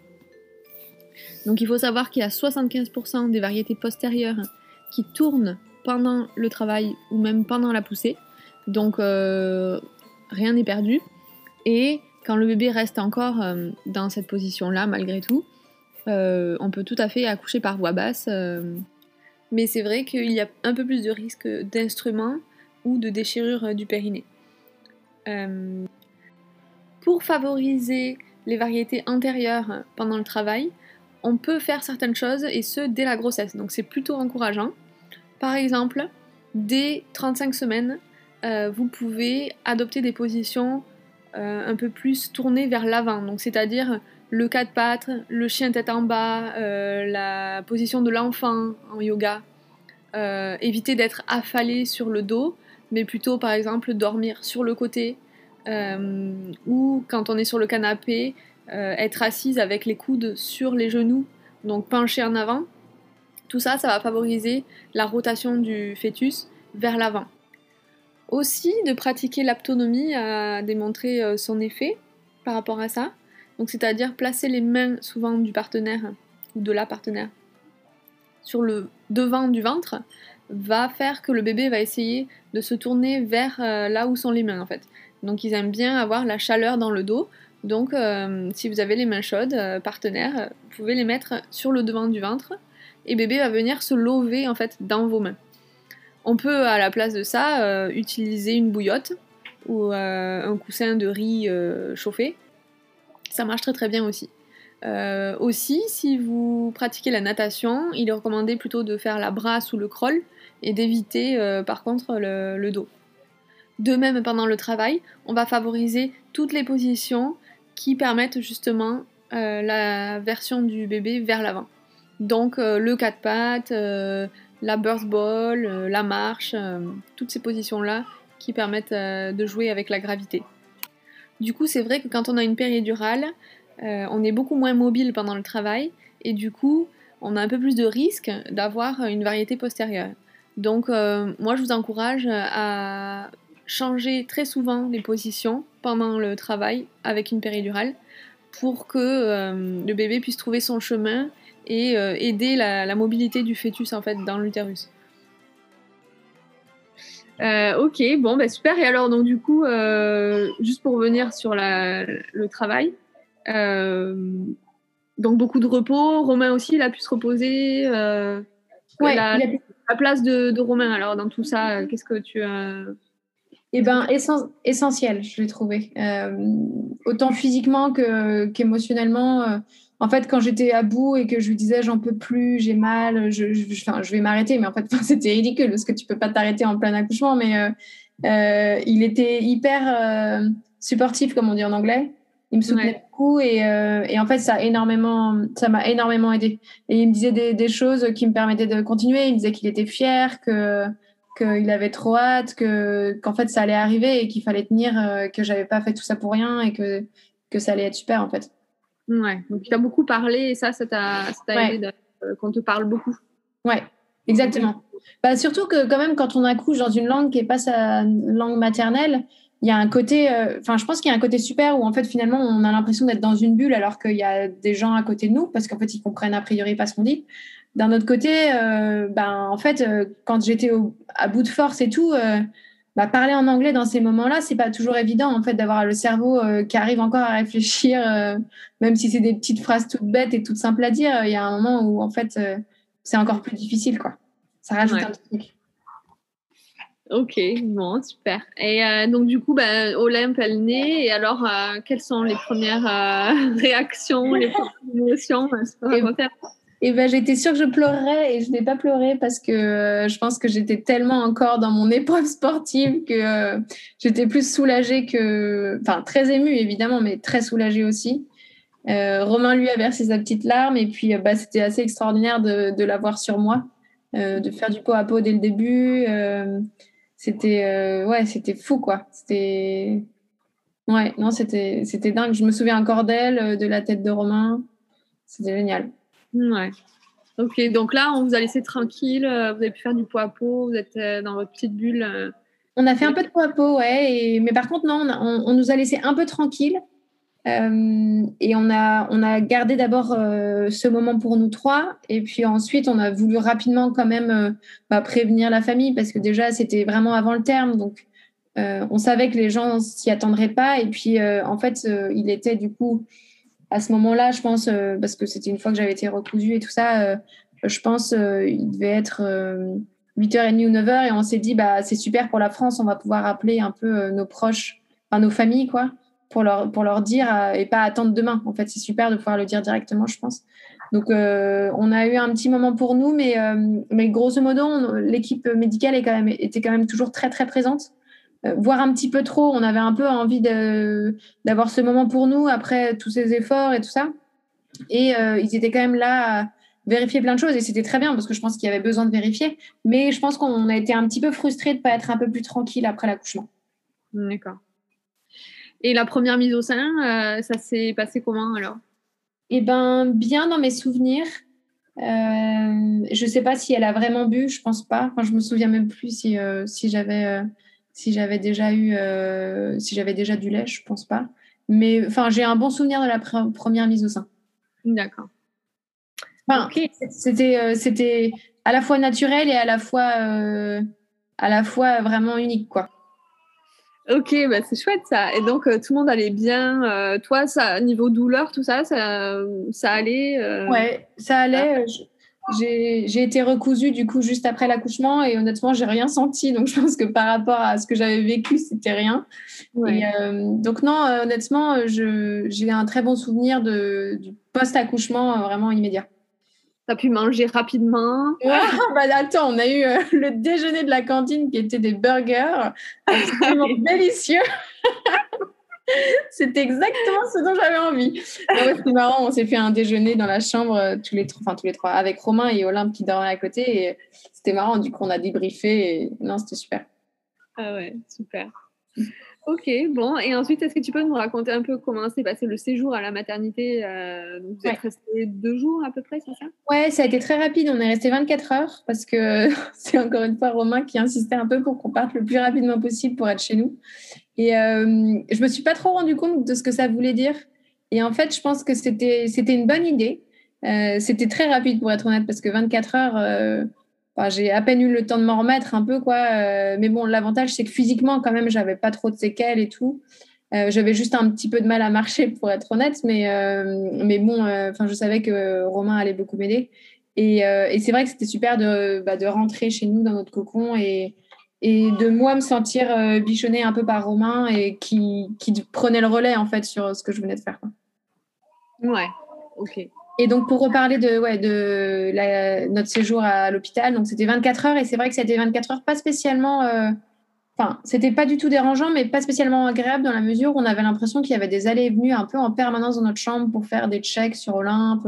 Donc il faut savoir qu'il y a 75% des variétés postérieures qui tournent pendant le travail ou même pendant la poussée. Donc euh, rien n'est perdu. Quand le bébé reste encore euh, dans cette position-là, malgré tout, euh, on peut tout à fait accoucher par voie basse. mais c'est vrai qu'il y a un peu plus de risque d'instruments ou de déchirure du périnée. pour favoriser les variétés antérieures pendant le travail, on peut faire certaines choses et ce dès la grossesse. Donc c'est plutôt encourageant. Par exemple, dès 35 semaines, euh, vous pouvez adopter des positions euh, un peu plus tournées vers l'avant. Donc c'est-à-dire le quatre pattes, le chien tête en bas, euh, la position de l'enfant en yoga. éviter d'être affalé sur le dos, mais plutôt par exemple dormir sur le côté. ou quand on est sur le canapé, être assise avec les coudes sur les genoux, donc pencher en avant. Tout ça, ça va favoriser la rotation du fœtus vers l'avant. Aussi, de pratiquer l'aptonomie a démontré euh, son effet par rapport à ça. Donc, c'est-à-dire placer les mains souvent du partenaire ou de la partenaire sur le devant du ventre va faire que le bébé va essayer de se tourner vers euh, là où sont les mains en fait. Donc ils aiment bien avoir la chaleur dans le dos. Donc euh, si vous avez les mains chaudes, partenaire, vous pouvez les mettre sur le devant du ventre et bébé va venir se lever en fait dans vos mains. On peut à la place de ça euh, utiliser une bouillotte ou euh, un coussin de riz euh, chauffé. Ça marche très très bien aussi. aussi, si vous pratiquez la natation, il est recommandé plutôt de faire la brasse ou le crawl et d'éviter par contre le, dos. De même, pendant le travail, on va favoriser toutes les positions qui permettent justement la version du bébé vers l'avant. Donc le quatre pattes, la burst ball, euh, la marche, toutes ces positions-là qui permettent de jouer avec la gravité. Du coup, c'est vrai que quand on a une péridurale, on est beaucoup moins mobile pendant le travail et du coup, on a un peu plus de risque d'avoir une variété postérieure. Donc, moi, je vous encourage à changer très souvent les positions pendant le travail avec une péridurale pour que le bébé puisse trouver son chemin et euh, aider la, mobilité du fœtus en fait dans l'utérus. Euh, ok, bon, bah, super. Et alors, donc du coup, euh, juste pour revenir sur le travail, donc beaucoup de repos. Romain aussi, il a pu se reposer. Ouais, la, la, place de, Romain, alors dans tout ça, qu'est-ce que tu as eh ben, essentiel, je l'ai trouvé. autant physiquement qu'émotionnellement en fait, quand j'étais à bout et que je lui disais j'en peux plus, j'ai mal, je, je, vais m'arrêter, mais en fait, c'était ridicule parce que tu peux pas t'arrêter en plein accouchement. Mais euh, euh, il était hyper euh, supportif, comme on dit en anglais. Il me soutenait beaucoup et, et, en fait, ça énormément, ça m'a énormément aidé. Et il me disait des, choses qui me permettaient de continuer. Il me disait qu'il était fier, que qu'il avait trop hâte, que qu'en fait ça allait arriver et qu'il fallait tenir, que j'avais pas fait tout ça pour rien et que que ça allait être super en fait. Ouais, donc tu as beaucoup parlé et ça, ça t'a aidé euh, qu'on te parle beaucoup. Ouais, exactement. Bah, surtout que quand même, quand on accouche dans une langue qui n'est pas sa langue maternelle, il y a un côté, euh, enfin, je pense qu'il y a un côté super où en fait, finalement, on a l'impression d'être dans une bulle alors qu'il y a des gens à côté de nous parce qu'en fait, ils comprennent a priori pas ce qu'on dit. D'un autre côté, euh, ben, en fait, quand j'étais à bout de force et tout, bah, parler en anglais dans ces moments-là, c'est pas toujours évident en fait d'avoir le cerveau euh, qui arrive encore à réfléchir, euh, même si c'est des petites phrases toutes bêtes et toutes simples à dire. Il y a un moment où en fait euh, c'est encore plus difficile quoi. Ça rajoute un truc. Ok, bon, super. Et donc du coup, bah, Olympe, elle naît. Et alors, quelles sont les premières réactions, les premières émotions et ben, j'étais sûre que je pleurerais et je n'ai pas pleuré parce que euh, je pense que j'étais tellement encore dans mon épreuve sportive que euh, j'étais plus soulagée que. Enfin, très émue évidemment, mais très soulagée aussi. Euh, Romain, lui, a versé sa petite larme et puis bah, c'était assez extraordinaire de, de l'avoir sur moi, de faire du pot à pot dès le début. c'était ouais, c'était fou quoi. C'était. Ouais, non, c'était dingue. Je me souviens encore d'elle, de la tête de Romain. c'était génial. Ouais. Ok, donc là, on vous a laissé tranquille, euh, vous avez pu faire du pot à pot, vous êtes euh, dans votre petite bulle. Euh. On a fait un peu de pot à pot, ouais, mais par contre, non, on, nous a laissé un peu tranquille. et on a, on a gardé d'abord ce moment pour nous trois. Et puis ensuite, on a voulu rapidement quand même bah, prévenir la famille parce que déjà, c'était vraiment avant le terme. Donc, on savait que les gens s'y attendraient pas. Et puis, en fait, il était du coup à ce moment-là, je pense, euh, parce que c'était une fois que j'avais été recousue et tout ça, euh, je pense euh, il devait être 8h30 ou 9h et on s'est dit, bah, c'est super pour la France, on va pouvoir appeler un peu nos proches, enfin nos familles, quoi, pour leur, pour leur dire et pas attendre demain. En fait, c'est super de pouvoir le dire directement, je pense. Donc, on a eu un petit moment pour nous, mais, mais grosso modo, l'équipe médicale était quand même toujours très, très présente. Euh, voire un petit peu trop. On avait un peu envie d'avoir ce moment pour nous après tous ces efforts et tout ça. Et euh, ils étaient quand même là à vérifier plein de choses et c'était très bien parce que je pense qu'il y avait besoin de vérifier. Mais je pense qu'on a été un petit peu frustrés de ne pas être un peu plus tranquille après l'accouchement. D'accord. Et la première mise au sein, euh, ça s'est passé comment alors? Eh ben, bien dans mes souvenirs. je ne sais pas si elle a vraiment bu, je pense pas. Enfin, je me souviens même plus si, si j'avais si j'avais déjà eu, euh, si j'avais déjà du lait, je pense pas. Mais enfin, j'ai un bon souvenir de la première mise au sein. D'accord. Enfin, c'était, euh, c'était à la fois naturel et à la fois, euh, à la fois vraiment unique, quoi. Ok, bah c'est chouette ça. Et donc tout le monde allait bien. toi, ça, niveau douleur, tout ça, ça, ça allait. Ouais, ça allait. Ah. J'ai été recousue du coup juste après l'accouchement et honnêtement, j'ai rien senti. Donc je pense que par rapport à ce que j'avais vécu, c'était rien. Euh, donc non, euh, honnêtement, j'ai un très bon souvenir de, du post-accouchement euh, vraiment immédiat. Tu as pu manger rapidement. bah, attends, on a eu le déjeuner de la cantine qui était des burgers absolument délicieux. C'était exactement ce dont j'avais envie. C'est marrant, on s'est fait un déjeuner dans la chambre euh, tous les, enfin, tous les trois avec Romain et Olympe qui dormaient à côté. Et c'était marrant, du coup, on a débriefé. Et... Non, c'était super. Ah ouais, super. Ok, bon. Et ensuite, est-ce que tu peux nous raconter un peu comment s'est passé le séjour à la maternité euh, Vous êtes resté deux jours à peu près, c'est ça? Ouais, ça a été très rapide. On est resté 24 heures parce que c'est encore une fois Romain qui insistait un peu pour qu'on parte le plus rapidement possible pour être chez nous. Et euh, je me suis pas trop rendu compte de ce que ça voulait dire. Et en fait, je pense que c'était c'était une bonne idée. Euh, c'était très rapide pour être honnête parce que 24 heures, euh, j'ai à peine eu le temps de m'en remettre un peu quoi. Euh, mais bon, l'avantage c'est que physiquement quand même, j'avais pas trop de séquelles et tout. Euh, j'avais juste un petit peu de mal à marcher pour être honnête, mais mais bon, enfin je savais que Romain allait beaucoup m'aider. Et, c'est vrai que c'était super de, bah, de rentrer chez nous dans notre cocon et de moi me sentir euh, bichonnée un peu par Romain et qui, prenait le relais en fait sur ce que je venais de faire. Ouais, ok. Et donc pour reparler de, ouais, de notre séjour à l'hôpital, donc c'était 24 heures et c'est vrai que c'était 24 heures pas spécialement, euh, enfin c'était pas du tout dérangeant mais pas spécialement agréable dans la mesure où on avait l'impression qu'il y avait des allées et venues un peu en permanence dans notre chambre pour faire des checks sur Olympe,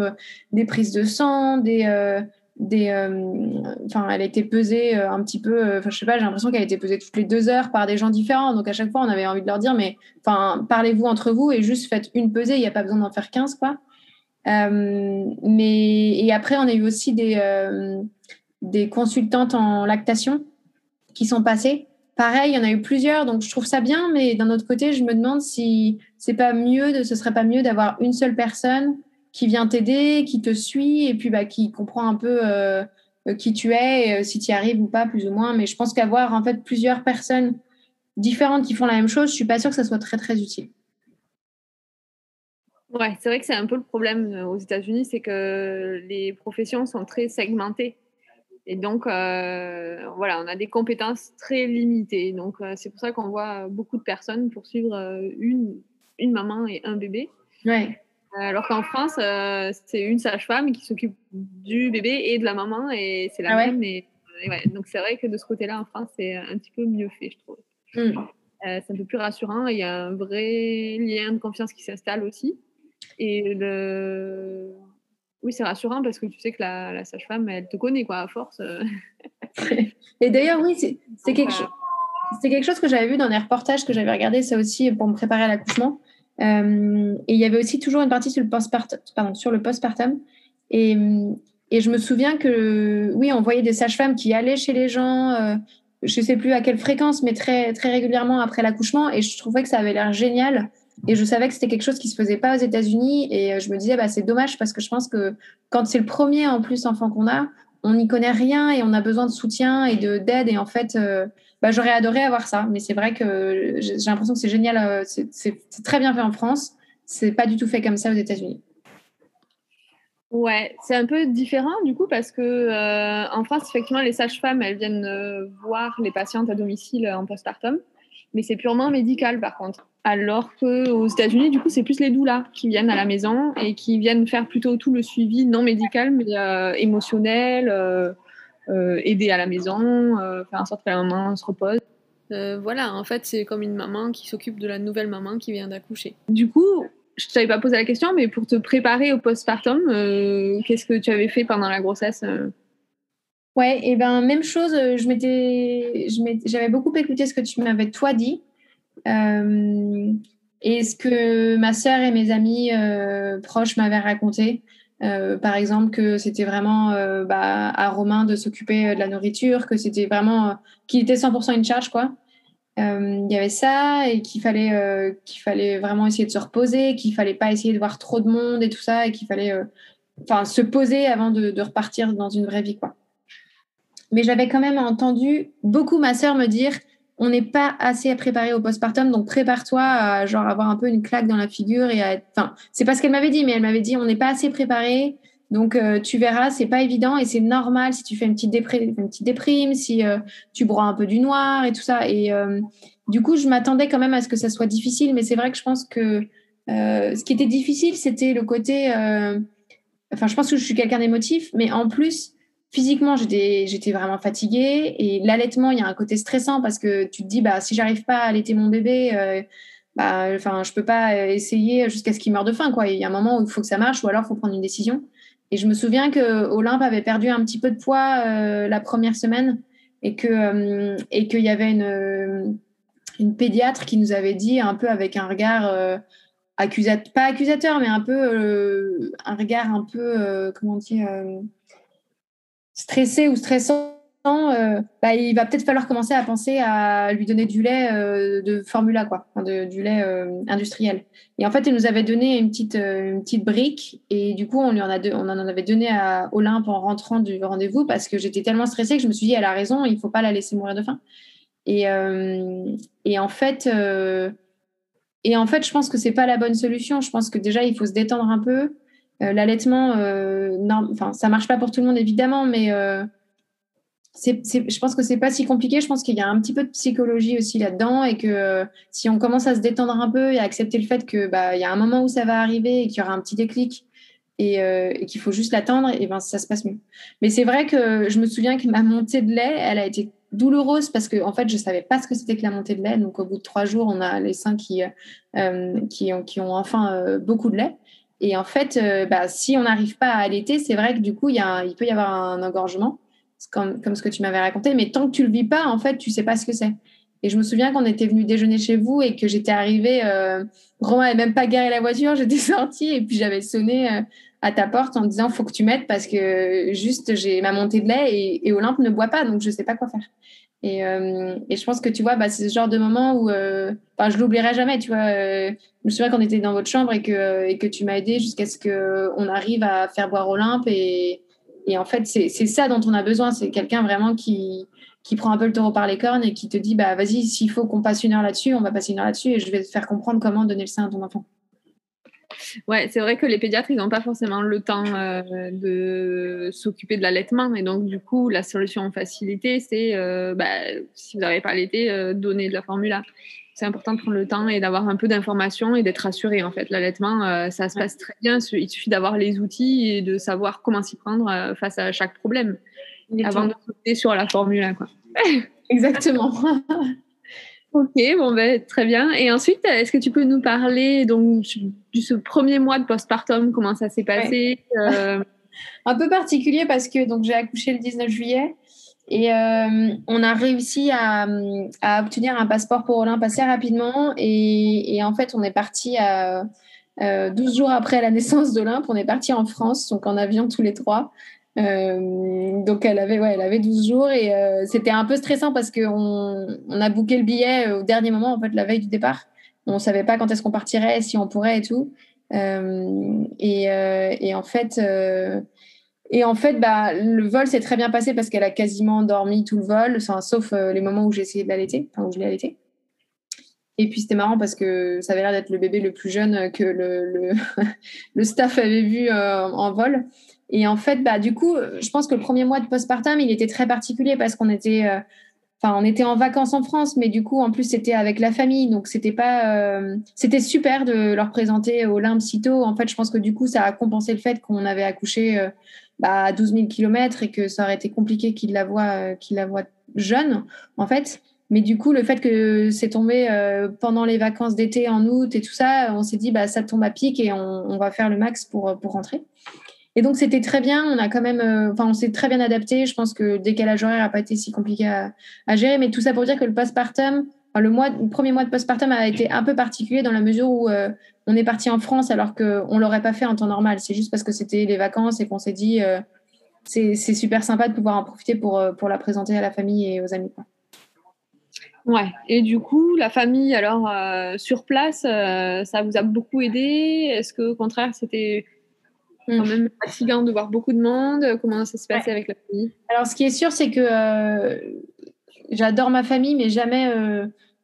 des prises de sang, des euh, des euh, enfin elle a été pesée un petit peu enfin je sais pas j'ai l'impression qu'elle a été pesée toutes les deux heures par des gens différents. Donc à chaque fois on avait envie de leur dire mais enfin parlez-vous entre vous et juste faites une pesée il n'y a pas besoin d'en faire 15 quoi mais et après on a eu aussi des des consultantes en lactation qui sont passées pareil il y en a eu plusieurs donc je trouve ça bien mais d'un autre côté je me demande si c'est pas mieux de ce serait pas mieux d'avoir une seule personne qui vient t'aider, qui te suit et puis bah, qui comprend un peu euh, euh, qui tu es, euh, si tu y arrives ou pas, plus ou moins. Mais je pense qu'avoir en fait plusieurs personnes différentes qui font la même chose, je suis pas sûre que ça soit très très utile. Ouais, c'est vrai que c'est un peu le problème aux États-Unis, c'est que les professions sont très segmentées. Et donc, voilà, on a des compétences très limitées. Donc, c'est pour ça qu'on voit beaucoup de personnes poursuivre une, une maman et un bébé. Ouais. Alors qu'en France, euh, c'est une sage-femme qui s'occupe du bébé et de la maman et c'est la ah même. Et, donc c'est vrai que de ce côté-là, en France, c'est un petit peu mieux fait, je trouve. Hmm. Euh, c'est un peu plus rassurant. Il y a un vrai lien de confiance qui s'installe aussi. Et le... oui, c'est rassurant parce que tu sais que la, sage-femme, elle te connaît, quoi, à force. et d'ailleurs, oui, c'est quelque, chose, quelque chose que j'avais vu dans les reportages que j'avais regardé, ça aussi, pour me préparer à l'accouchement. et il y avait aussi toujours une partie sur le postpartum. Pardon, sur le postpartum. Et, et je me souviens que, oui, on voyait des sages-femmes qui allaient chez les gens, je sais plus à quelle fréquence, mais très, très régulièrement après l'accouchement. Et je trouvais que ça avait l'air génial. Et je savais que c'était quelque chose qui se faisait pas aux États-Unis. Et je me disais, bah, c'est dommage parce que je pense que quand c'est le premier en plus enfant qu'on a, on n'y connaît rien et on a besoin de soutien et de d'aide. Et en fait, euh, bah, j'aurais adoré avoir ça. Mais c'est vrai que j'ai l'impression que c'est génial. Euh, c'est très bien fait en France. C'est pas du tout fait comme ça aux États-Unis. Ouais, c'est un peu différent du coup parce que euh, en France, effectivement, les sages-femmes, elles viennent voir les patientes à domicile en postpartum, mais c'est purement médical par contre. Alors qu'aux États-Unis, du coup, c'est plus les doulas qui viennent à la maison et qui viennent faire plutôt tout le suivi non médical, mais euh, émotionnel, euh, euh, aider à la maison, faire en sorte que la maman se repose. voilà, en fait, c'est comme une maman qui s'occupe de la nouvelle maman qui vient d'accoucher. Du coup, je ne t'avais pas posé la question, mais pour te préparer au postpartum, qu'est-ce que tu avais fait pendant la grossesse Ouais, et ben même chose, je m'étais, j'avais beaucoup écouté ce que tu m'avais toi dit. Euh, et ce que ma sœur et mes amis euh, proches m'avaient raconté, euh, par exemple que c'était vraiment bah, à Romain de s'occuper de la nourriture, que c'était vraiment qu'il était 100% in charge quoi. Il y avait ça et qu'il fallait qu'il fallait vraiment essayer de se reposer, qu'il fallait pas essayer de voir trop de monde et tout ça et qu'il fallait enfin se poser avant de, de, repartir dans une vraie vie quoi. Mais j'avais quand même entendu beaucoup ma sœur me dire on n'est pas assez préparé au postpartum, donc prépare-toi à genre avoir un peu une claque dans la figure et à enfin, c'est pas ce qu'elle m'avait dit, mais elle m'avait dit on n'est pas assez préparé, donc euh, tu verras, c'est pas évident et c'est normal si tu fais une petite, déprime, déprime, si euh, tu broies un peu du noir et tout ça. Et euh, du coup, je m'attendais quand même à ce que ça soit difficile, mais c'est vrai que je pense que ce qui était difficile, c'était le côté, enfin, je pense que je suis quelqu'un d'émotif, mais en plus physiquement, j'étais vraiment fatiguée. Et l'allaitement, il y a un côté stressant parce que tu te dis, bah, si j'arrive pas à allaiter mon bébé, euh, bah, enfin, je peux pas essayer jusqu'à ce qu'il meure de faim. Quoi. Il y a un moment où il faut que ça marche ou alors il faut prendre une décision. Et je me souviens que Olympe avait perdu un petit peu de poids euh, la première semaine et que euh, qu'il y avait une, une pédiatre qui nous avait dit un peu avec un regard accusateur, pas accusateur, mais un peu un regard un peu comment dire stressé ou stressant, euh, bah, il va peut-être falloir commencer à penser à lui donner du lait euh, de formula, quoi, de, du lait euh, industriel. Et en fait, il nous avait donné une petite, une petite brique et du coup, on, lui en a on en avait donné à Olympe en rentrant du rendez-vous parce que j'étais tellement stressée que je me suis dit, elle a raison, il faut pas la laisser mourir de faim. Et, et en fait, et en fait, je pense que c'est pas la bonne solution. Je pense que déjà, il faut se détendre un peu. Euh, l'allaitement, euh, non, enfin, ça marche pas pour tout le monde évidemment, mais euh, je pense que c'est pas si compliqué. Je pense qu'il y a un petit peu de psychologie aussi là-dedans et que si on commence à se détendre un peu et à accepter le fait que bah il y a un moment où ça va arriver et qu'il y aura un petit déclic et, qu'il faut juste l'attendre, et ben ça se passe mieux. Mais c'est vrai que je me souviens que ma montée de lait, elle a été douloureuse parce que en fait je savais pas ce que c'était que la montée de lait. Donc au bout de trois jours, on a les seins qui qui, ont, qui ont enfin beaucoup de lait. Et en fait, euh, bah, si on n'arrive pas à allaiter, c'est vrai que du coup, il, y a il peut y avoir un engorgement, comme, comme ce que tu m'avais raconté. Mais tant que tu le vis pas, en fait, tu sais pas ce que c'est. Et je me souviens qu'on était venu déjeuner chez vous et que j'étais arrivée, euh, Romain n'avait même pas garé la voiture, j'étais sortie et puis j'avais sonné euh, à ta porte en disant faut que tu m'aides parce que juste j'ai ma montée de lait et, et Olympe ne boit pas donc je sais pas quoi faire. Et, euh, et, je pense que tu vois, bah, c'est ce genre de moment où, euh, je l'oublierai jamais. Tu vois, euh, je me souviens qu'on était dans votre chambre et que, et que tu m'as aidé jusqu'à ce qu'on arrive à faire boire Olympe. Et, et en fait, c'est ça dont on a besoin. C'est quelqu'un vraiment qui, qui prend un peu le taureau par les cornes et qui te dit, bah, vas-y, s'il faut qu'on passe une heure là-dessus, on va passer une heure là-dessus et je vais te faire comprendre comment donner le sein à ton enfant. Ouais, c'est vrai que les pédiatres, ils n'ont pas forcément le temps euh, de s'occuper de l'allaitement. Et donc, du coup, la solution facilitée, c'est, euh, bah, si vous n'avez pas allaité, euh, donner de la formula. C'est important de prendre le temps et d'avoir un peu d'informations et d'être rassuré. En fait, l'allaitement, ça se passe très bien. Il suffit d'avoir les outils et de savoir comment s'y prendre face à chaque problème avant de sauter sur la formula. Quoi. Exactement. Ok, bon ben très bien. Et ensuite, est-ce que tu peux nous parler donc du ce premier mois de postpartum, comment ça s'est passé? Euh? Un peu particulier parce que donc j'ai accouché le 19 juillet Et on a réussi à, obtenir un passeport pour Olympe assez rapidement. Et, en fait, on est parti à 12 jours après la naissance d'Olympe. On est parti en France, donc en avion tous les trois. Donc elle avait, ouais, elle avait 12 jours et c'était un peu stressant parce qu'on on a booké le billet au dernier moment, en fait, la veille du départ. On ne savait pas quand est-ce qu'on partirait, si on pourrait et tout. Et, en fait, et en fait, bah, le vol s'est très bien passé parce qu'elle a quasiment dormi tout le vol, sauf euh, les moments où j'ai essayé de l'allaiter, enfin où je l'ai allaité. Et puis c'était marrant parce que ça avait l'air d'être le bébé le plus jeune que le, le, staff avait vu euh, en vol. Et en fait, bah, du coup, je pense que le premier mois de postpartum, il était très particulier parce qu'on était, euh, on était en vacances en France, mais du coup, en plus, c'était avec la famille, donc c'était pas, c'était super de leur présenter au limbe sitôt. En fait, je pense que du coup, ça a compensé le fait qu'on avait accouché bah, à 12 000 km et que ça aurait été compliqué qu'il la voit, euh, qu'il la voit jeune, en fait. Mais du coup, le fait que c'est tombé euh, pendant les vacances d'été en août et tout ça, on s'est dit, bah, ça tombe à pic et on, va faire le max pour, pour rentrer. Et donc, c'était très bien. On a quand même, euh, enfin, on s'est très bien adapté. Je pense que le décalage horaire n'a pas été si compliqué à, gérer. Mais tout ça pour dire que le postpartum, le, premier mois de postpartum a été un peu particulier dans la mesure où euh, on est parti en France alors qu'on ne l'aurait pas fait en temps normal. C'est juste parce que c'était les vacances et qu'on s'est dit euh, c'est super sympa de pouvoir en profiter pour, la présenter à la famille et aux amis. Ouais, et du coup, la famille, alors sur place, ça vous a beaucoup aidé? Est-ce que, au contraire, c'était quand hmm. même fatigant de voir beaucoup de monde Comment ça s'est passé avec la famille? Alors, ce qui est sûr, c'est que j'adore ma famille, mais jamais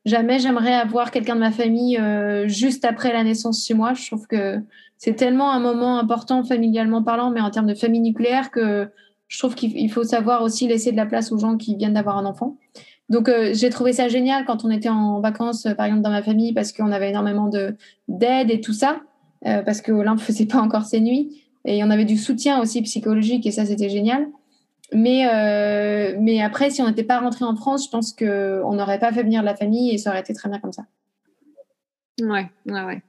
jamais j'aimerais avoir quelqu'un de ma famille euh, juste après la naissance chez moi. Je trouve que c'est tellement un moment important familialement parlant, mais en termes de famille nucléaire, que je trouve qu'il faut savoir aussi laisser de la place aux gens qui viennent d'avoir un enfant. Donc euh, j'ai trouvé ça génial quand on était en vacances, par exemple dans ma famille, parce qu'on avait énormément d'aide et tout ça, euh, parce que Olympe ne faisait pas encore ses nuits. Et on avait du soutien aussi psychologique, et ça c'était génial. Mais, euh, mais après, si on n'était pas rentré en France, je pense qu'on n'aurait pas fait venir la famille et ça aurait été très bien comme ça. Ouais, ouais, ouais.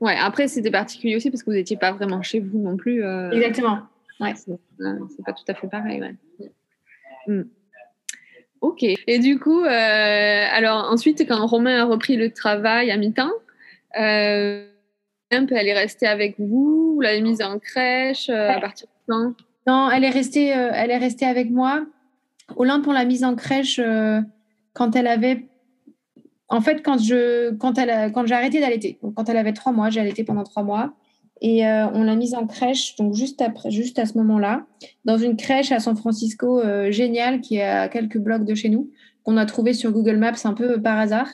Ouais, après, c'était particulier aussi parce que vous n'étiez pas vraiment chez vous non plus. Euh, Exactement. Ouais. C'est pas tout à fait pareil, ouais. Hmm. Ok. Et du coup, euh, alors ensuite, quand Romain a repris le travail à mi-temps, euh, elle est restée avec vous, vous l'avez mise en crèche à partir de quand? Non, elle est restée, euh, elle est restée avec moi. Olympe, on l'a mise en crèche euh, quand elle avait. En fait, quand quand quand j'ai arrêté d'allaiter, quand elle avait trois mois, j'ai allaité pendant trois mois, et euh, on l'a mise en crèche, donc juste après, juste à ce moment-là, dans une crèche à San Francisco géniale qui est à quelques blocs de chez nous, qu'on a trouvé sur Google Maps un peu par hasard.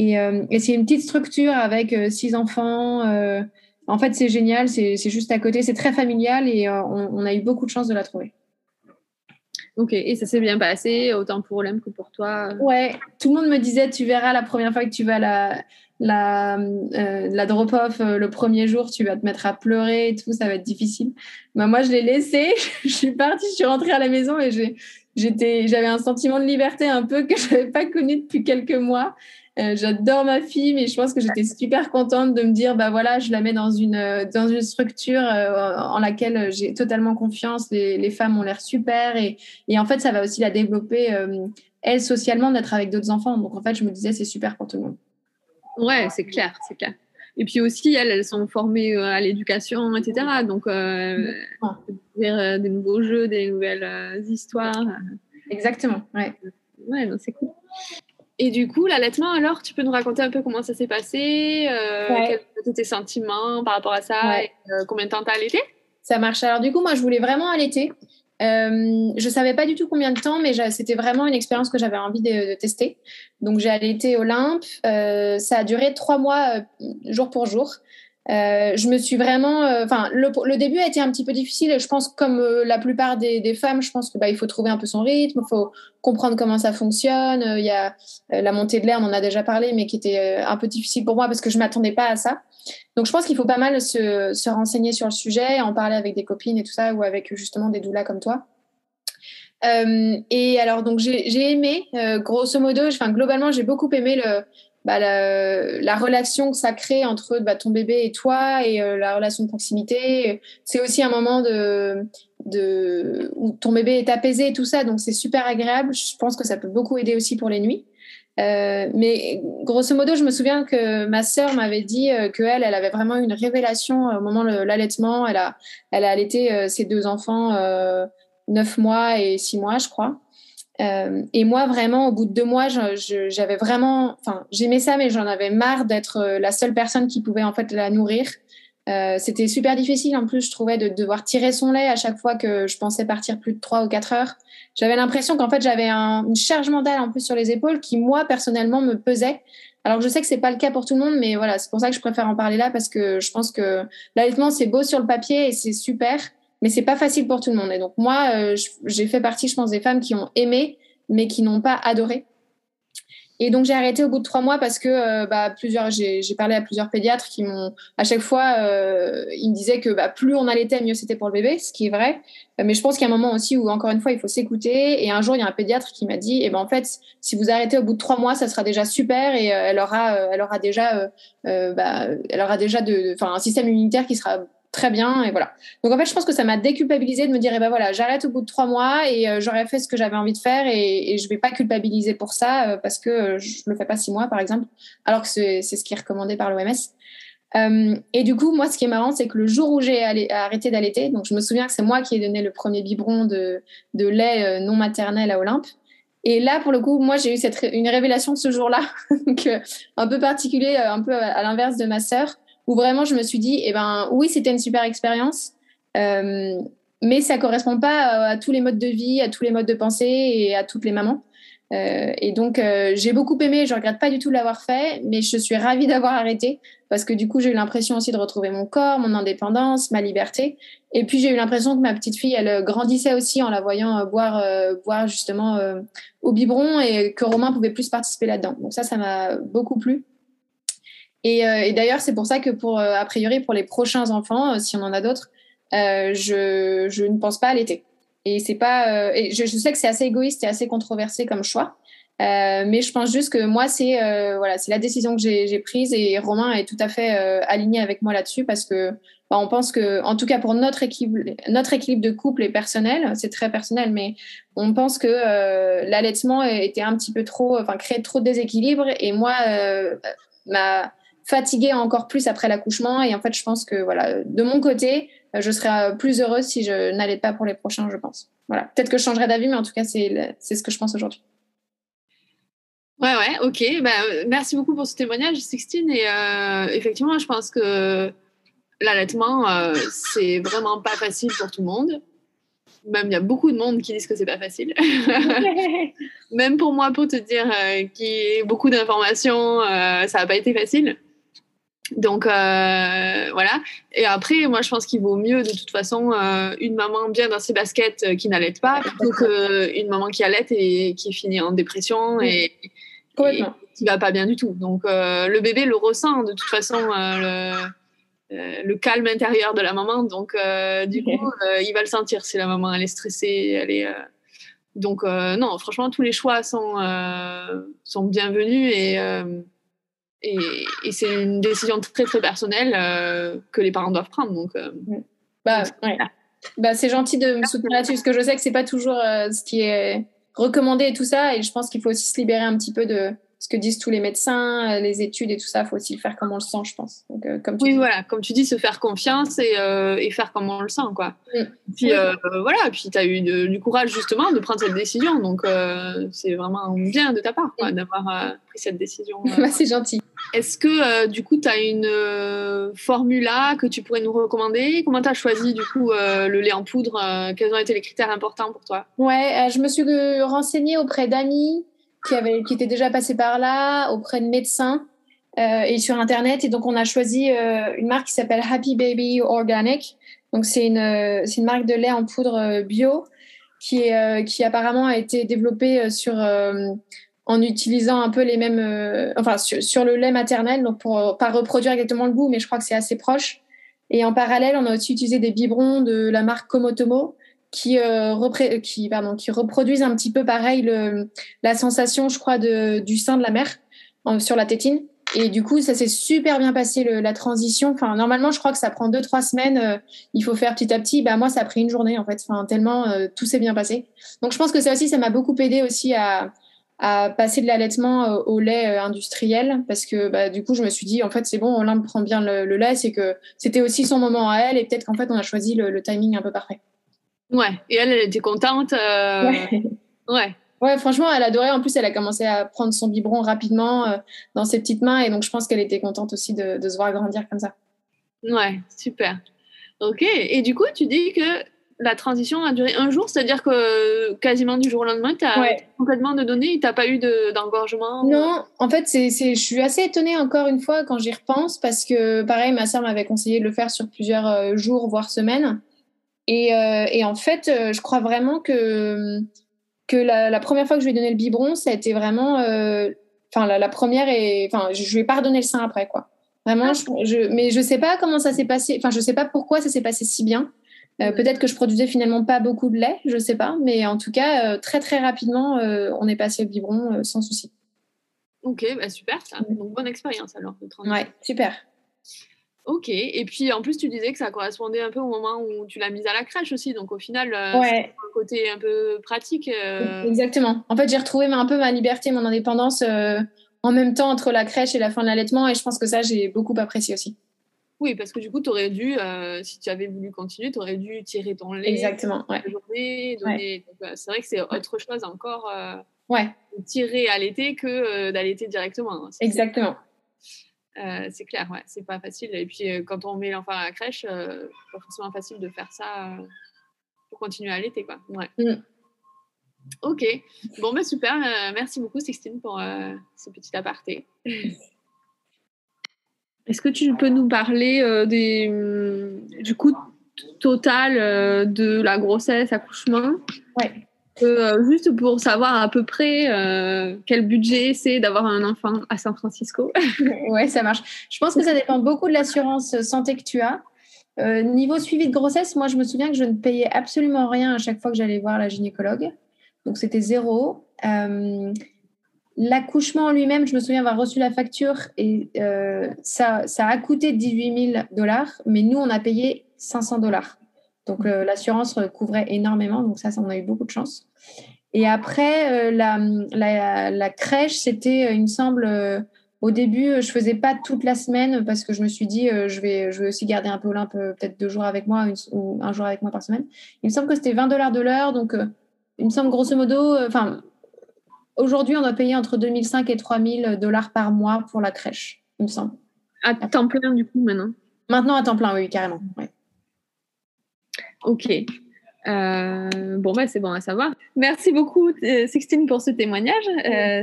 Et, et c'est une petite structure avec six enfants en fait, c'est génial, c'est juste à côté, c'est très familial et euh, on, a eu beaucoup de chance de la trouver. Ok, et ça s'est bien passé, autant pour Olem que pour toi Ouais, tout le monde me disait, tu verras la première fois que tu vas la, la, euh, la drop-off euh, le premier jour, tu vas te mettre à pleurer et tout, ça va être difficile. Bah, moi, je l'ai laissé, je suis partie, je suis rentrée à la maison et j'avais un sentiment de liberté un peu que je n'avais pas connu depuis quelques mois. Euh, j'adore ma fille, mais je pense que j'étais super contente de me dire, bah voilà, je la mets dans une, euh, dans une structure euh, en laquelle j'ai totalement confiance. Les, les femmes ont l'air super et, et, en fait, ça va aussi la développer, elle, socialement, d'être avec d'autres enfants. Donc, en fait, je me disais, c'est super pour tout le monde. Ouais, c'est clair, c'est clair. Et puis aussi, elles, elles sont formées à l'éducation, etc. Donc, euh, des nouveaux jeux, des nouvelles histoires. Exactement, ouais. Ouais, c'est cool. Et du coup, l'allaitement, alors, tu peux nous raconter un peu comment ça s'est passé, euh, quels étaient tes sentiments par rapport à ça, et, euh, combien de temps t'as allaité? Ça marche. Alors du coup, moi, je voulais vraiment allaiter. Euh, je savais pas du tout combien de temps, mais c'était vraiment une expérience que j'avais envie de, tester. Donc j'ai allaité Olympe. Euh, ça a duré trois mois, jour pour jour. Euh, je me suis vraiment, euh, enfin, le, début a été un petit peu difficile. Je pense, comme euh, la plupart des, femmes, je pense que bah, il faut trouver un peu son rythme, il faut comprendre comment ça fonctionne. Il y a la montée de l'air, on en a déjà parlé, mais qui était un peu difficile pour moi parce que je m'attendais pas à ça. Donc, je pense qu'il faut pas mal se, se, renseigner sur le sujet, en parler avec des copines et tout ça, ou avec justement des doulas comme toi. et alors, donc, j'ai aimé, grosso modo, enfin, globalement, j'ai beaucoup aimé le, bah, la, relation que ça crée entre bah, ton bébé et toi et euh, la relation de proximité. C'est aussi un moment de, de, où ton bébé est apaisé et tout ça, donc c'est super agréable. Je pense que ça peut beaucoup aider aussi pour les nuits. Euh, mais grosso modo, je me souviens que ma sœur m'avait dit euh, qu'elle, elle avait vraiment une révélation au moment de l'allaitement. Elle a, elle a allaité euh, ses deux enfants neuf mois et six mois, je crois. Et moi, vraiment, au bout de deux mois, j'avais vraiment, enfin, j'aimais ça, mais j'en avais marre d'être la seule personne qui pouvait en fait la nourrir. C'était super difficile en plus, je trouvais, de devoir tirer son lait à chaque fois que je pensais partir plus de trois ou quatre heures j'avais l'impression qu'en fait j'avais un, une charge mentale en plus sur les épaules qui moi personnellement me pesait. Alors je sais que c'est pas le cas pour tout le monde, mais voilà, c'est pour ça que je préfère en parler là parce que je pense que l'allaitement c'est beau sur le papier et c'est super, mais c'est pas facile pour tout le monde. Et donc moi, euh, j'ai fait partie, je pense, des femmes qui ont aimé, mais qui n'ont pas adoré. Et donc j'ai arrêté au bout de trois mois parce que euh, bah, plusieurs, j'ai parlé à plusieurs pédiatres qui m'ont à chaque fois euh, ils me disaient que bah, plus on allaitait mieux c'était pour le bébé, ce qui est vrai. Mais je pense qu'il y a un moment aussi où encore une fois il faut s'écouter. Et un jour il y a un pédiatre qui m'a dit eh ben en fait si vous arrêtez au bout de trois mois ça sera déjà super et elle aura elle aura déjà bah, elle aura déjà de enfin un système immunitaire qui sera très bien et voilà. Donc en fait, je pense que ça m'a déculpabilisé de me dire, eh ben voilà, j'arrête au bout de trois mois et euh, j'aurais fait ce que j'avais envie de faire et, je vais pas culpabiliser pour ça euh, parce que euh, je le fais pas six mois par exemple, alors que c'est ce qui est recommandé par l'OMS. et du coup, moi, ce qui est marrant, c'est que le jour où j'ai arrêté d'allaiter, donc je me souviens que c'est moi qui ai donné le premier biberon de, de lait non maternel à Olympe. Et là, pour le coup, moi, j'ai eu cette une révélation ce jour-là, un peu particulier, un peu à, à l'inverse de ma sœur où vraiment je me suis dit, eh ben oui, c'était une super expérience, euh, mais ça correspond pas à, tous les modes de vie, à tous les modes de pensée et à toutes les mamans. Euh, et donc euh, j'ai beaucoup aimé, je regrette pas du tout de l'avoir fait, mais je suis ravie d'avoir arrêté parce que du coup j'ai eu l'impression aussi de retrouver mon corps, mon indépendance, ma liberté. Et puis j'ai eu l'impression que ma petite fille, elle grandissait aussi en la voyant boire, boire justement au biberon et que Romain pouvait plus participer là-dedans. Donc ça, ça m'a beaucoup plu. Euh, et, d'ailleurs, c'est pour ça que pour, euh, a priori, pour les prochains enfants, euh, si on en a d'autres, je, ne pense pas à l'été. Et c'est pas, et je, sais que c'est assez égoïste et assez controversé comme choix. mais je pense juste que moi, c'est voilà, la décision que j'ai prise et Romain est tout à fait aligné avec moi là-dessus parce que bah, on pense que, en tout cas pour notre équilibre, notre équilibre de couple est personnel, c'est très personnel, mais on pense que l'allaitement était un petit peu trop, enfin créait trop de déséquilibre et moi, ma fatiguée encore plus après l'accouchement. Et en fait, je pense que voilà, de mon côté, euh, je serais plus heureuse si je n'allais pas pour les prochains, je pense. Voilà. Peut-être que je changerai d'avis, mais en tout cas, c'est ce que je pense aujourd'hui. Ouais, ouais, ok. Bah, euh, merci beaucoup pour ce témoignage, Sixtine. Et euh, effectivement, je pense que l'allaitement, c'est vraiment pas facile pour tout le monde. Même il y a beaucoup de monde qui disent que c'est pas facile. Même pour moi, pour te dire qu'il y a beaucoup d'informations, ça n'a pas été facile. Donc euh, voilà. Et après, moi, je pense qu'il vaut mieux de toute façon euh, une maman bien dans ses baskets euh, qui n'allait pas plutôt qu'une maman qui allait et qui finit en dépression et, et, qui va pas bien du tout. Donc le bébé le ressent de toute façon le, le, calme intérieur de la maman. Donc du coup, il va le sentir si la maman elle est stressée, elle est donc non, franchement, tous les choix sont sont bienvenus et et, c'est une décision très très personnelle euh, que les parents doivent prendre. Donc, euh, bah, bah, c'est gentil de me soutenir là-dessus parce que je sais que c'est pas toujours euh, ce qui est recommandé et tout ça. Et je pense qu'il faut aussi se libérer un petit peu de, ce que disent tous les médecins, euh, les études et tout ça, il faut aussi le faire comme on le sent, je pense. Donc, euh, comme oui, voilà, comme tu dis, se faire confiance et, euh, et faire comme on le sent, quoi. Mm. Puis voilà, puis tu as eu du courage justement de prendre cette décision, donc c'est vraiment bien de ta part mm. d'avoir pris cette décision. Bah, c'est gentil. Est-ce que du coup, tu as une formula que tu pourrais nous recommander? Comment tu as choisi du coup le lait en poudre Quels ont été les critères importants pour toi? Ouais, je me suis renseignée auprès d'amis qui, avait, était déjà passé par là, auprès de médecins euh, et sur Internet. Et donc, on a choisi euh, une marque qui s'appelle Happy Baby Organic. Donc, c'est une, euh, une marque de lait en poudre bio qui, qui apparemment a été développée sur, en utilisant un peu les mêmes, enfin, sur, sur, le lait maternel, donc pour pas reproduire exactement le goût, mais je crois que c'est assez proche. Et en parallèle, on a aussi utilisé des biberons de la marque Komotomo, qui, euh, qui, pardon, qui reproduisent un petit peu pareil le, la sensation, je crois, de, du sein de la mère sur la tétine. Et du coup, ça s'est super bien passé la transition. Enfin, normalement, je crois que ça prend deux, trois semaines. il faut faire petit à petit. Bah, moi, ça a pris une journée, en fait. Enfin, tellement tout s'est bien passé. Donc, je pense que ça aussi, ça m'a beaucoup aidé aussi à, à passer de l'allaitement au lait industriel parce que bah, du coup je me suis dit en fait c'est bon Olympe prend bien le, lait c'est que c'était aussi son moment à elle et peut-être qu'en fait on a choisi le, timing un peu parfait ouais et elle elle était contente ouais. ouais. ouais franchement elle adorait en plus elle a commencé à prendre son biberon rapidement euh, dans ses petites mains et donc je pense qu'elle était contente aussi de, de se voir grandir comme ça ouais super ok et du coup tu dis que la transition a duré un jour, c'est-à-dire que quasiment du jour au lendemain, tu as complètement de données et tu n'as pas eu d'engorgement Non, en fait, c'est, je suis assez étonnée encore une fois quand j'y repense parce que, pareil, ma soeur m'avait conseillé de le faire sur plusieurs euh, jours, voire semaines. Et, euh, et en fait, euh, je crois vraiment que, que la, première fois que je lui ai donné le biberon, ça a été vraiment. Enfin, la, première, et enfin, je ne lui ai pas redonné le sein après, quoi. Vraiment, ah. je, mais je ne sais pas comment ça s'est passé, enfin, je ne sais pas pourquoi ça s'est passé si bien. Euh, peut-être que je produisais finalement pas beaucoup de lait, je sais pas, mais en tout cas, euh, très très rapidement, euh, on est passé au biberon sans souci. Ok, bah super, ça. Donc bonne expérience alors Ouais, super. Ok, et puis en plus tu disais que ça correspondait un peu au moment où tu l'as mise à la crèche aussi, donc au final, ouais. un côté un peu pratique. Exactement. En fait, j'ai retrouvé un peu ma liberté, mon indépendance en même temps entre la crèche et la fin de l'allaitement, et je pense que ça, j'ai beaucoup apprécié aussi. Oui, parce que du coup, tu aurais dû, euh, si tu avais voulu continuer, tu aurais dû tirer ton lait. Exactement, ouais. Euh, c'est vrai que c'est autre chose encore euh, ouais. de tirer à l'été que d'allaiter directement. Hein, Exactement. c'est clair, ouais, c'est pas facile. Et puis, quand on met l'enfant à la crèche, c'est pas forcément facile de faire ça pour continuer à allaiter, quoi. Ouais. Mm. Ok, bon, bah super. merci beaucoup, Sixtine, pour ce petit aparté. Est-ce que tu peux nous parler euh, des, du coût total euh, de la grossesse, accouchement? Ouais. Euh, juste pour savoir à peu près quel budget c'est d'avoir un enfant à San Francisco. ouais, ça marche. Je pense que ça dépend beaucoup de l'assurance santé que tu as. niveau suivi de grossesse, moi, je me souviens que je ne payais absolument rien à chaque fois que j'allais voir la gynécologue. Donc, c'était zéro. L'accouchement en lui-même, je me souviens avoir reçu la facture et euh, ça a coûté 18 000 dollars, mais nous, on a payé 500 dollars. Donc, euh, l'assurance couvrait énormément, donc ça, ça, on a eu beaucoup de chance. Et après, euh, la, la, la, crèche, c'était, il me semble, au début, je faisais pas toute la semaine parce que je me suis dit, je, vais, je vais aussi garder un peu Olympe, peut-être deux jours avec moi ou un jour avec moi par semaine. Il me semble que c'était 20 dollars de l'heure, donc il me semble grosso modo, enfin, Aujourd'hui, on doit payer entre 2005 et 3000 dollars par mois pour la crèche, il me semble. À temps plein, du coup, maintenant? Maintenant, à temps plein, oui, carrément. Ok. Euh, bon, bah, c'est bon à savoir. Merci beaucoup, euh, Sixtine, pour ce témoignage. Euh,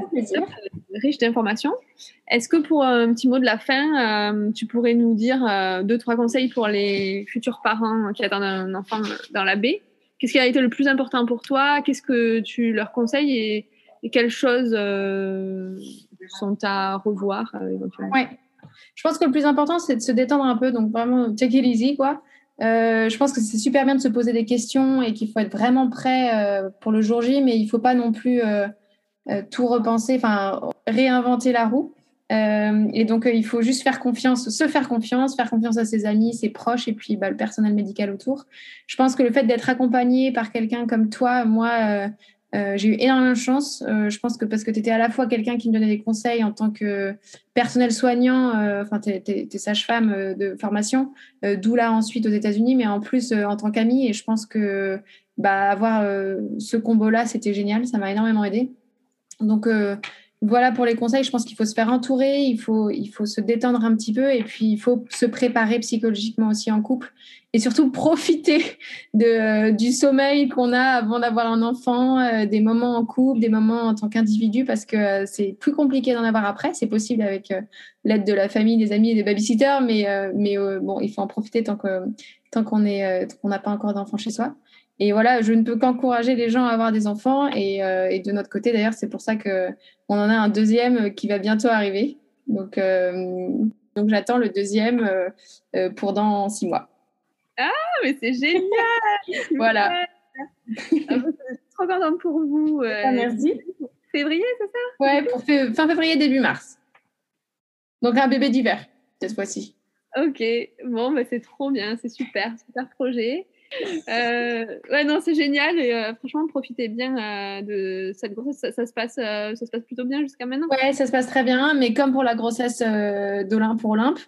riche d'informations. Est-ce que pour un petit mot de la fin, tu pourrais nous dire deux, trois conseils pour les futurs parents qui attendent un enfant dans la baie? Qu'est-ce qui a été le plus important pour toi? Qu'est-ce que tu leur conseilles et et quelles choses euh, sont à revoir euh, éventuellement? Ouais. Je pense que le plus important, c'est de se détendre un peu, donc vraiment take it easy, quoi. Euh, je pense que c'est super bien de se poser des questions et qu'il faut être vraiment prêt pour le jour J, mais il ne faut pas non plus tout repenser, enfin réinventer la roue. et donc, il faut juste faire confiance, se faire confiance, faire confiance à ses amis, ses proches et puis bah, le personnel médical autour. Je pense que le fait d'être accompagné par quelqu'un comme toi, moi, euh, j'ai eu énormément de chance. Euh, je pense que parce que tu étais à la fois quelqu'un qui me donnait des conseils en tant que personnel soignant, euh, enfin, tu es, sage-femme de formation, d'où là ensuite aux États-Unis, mais en plus en tant qu'amie. Et je pense que bah, avoir ce combo-là, c'était génial. Ça m'a énormément aidé. Donc, voilà pour les conseils. Je pense qu'il faut se faire entourer, il faut, il faut se détendre un petit peu et puis il faut se préparer psychologiquement aussi en couple et surtout profiter de, du sommeil qu'on a avant d'avoir un enfant, euh, des moments en couple, des moments en tant qu'individu parce que euh, c'est plus compliqué d'en avoir après. C'est possible avec euh, l'aide de la famille, des amis et des babysitters, mais, mais bon, il faut en profiter tant qu'on tant qu'on n'a pas encore d'enfant chez soi. Et voilà, je ne peux qu'encourager les gens à avoir des enfants. Et, euh, et de notre côté, d'ailleurs, c'est pour ça qu'on en a un deuxième qui va bientôt arriver. Donc, euh, donc j'attends le deuxième euh, pour dans six mois. Ah, mais c'est génial Voilà. Ah, je suis trop contente pour vous. Ah, merci. Février, c'est ça? Ouais, pour fin février, début mars. Donc un bébé d'hiver cette fois-ci. Ok, bon, bah, c'est trop bien, c'est super, super projet. Euh, ouais, non, c'est génial et euh, franchement, profitez bien euh, de cette grossesse. Ça, se passe, ça se passe plutôt bien jusqu'à maintenant. Ouais, ça se passe très bien, mais comme pour la grossesse d'Olympe pour Olympe,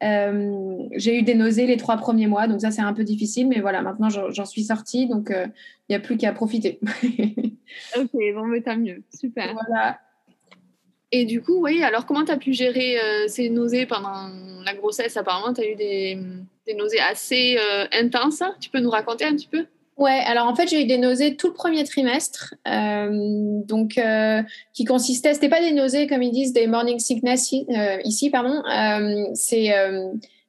j'ai eu des nausées les trois premiers mois, donc ça c'est un peu difficile, mais voilà, maintenant j'en suis sortie, donc il n'y a plus qu'à profiter. ok, bon, mais tant mieux, super. Voilà. Et du coup, oui, alors comment tu as pu gérer ces nausées pendant la grossesse? Apparemment, tu as eu des nausées assez euh, intenses. Tu peux nous raconter un petit peu? Ouais, alors en fait, j'ai eu des nausées tout le premier trimestre, euh, donc euh, qui consistaient, c'était pas des nausées comme ils disent des morning sickness ici, pardon. c'est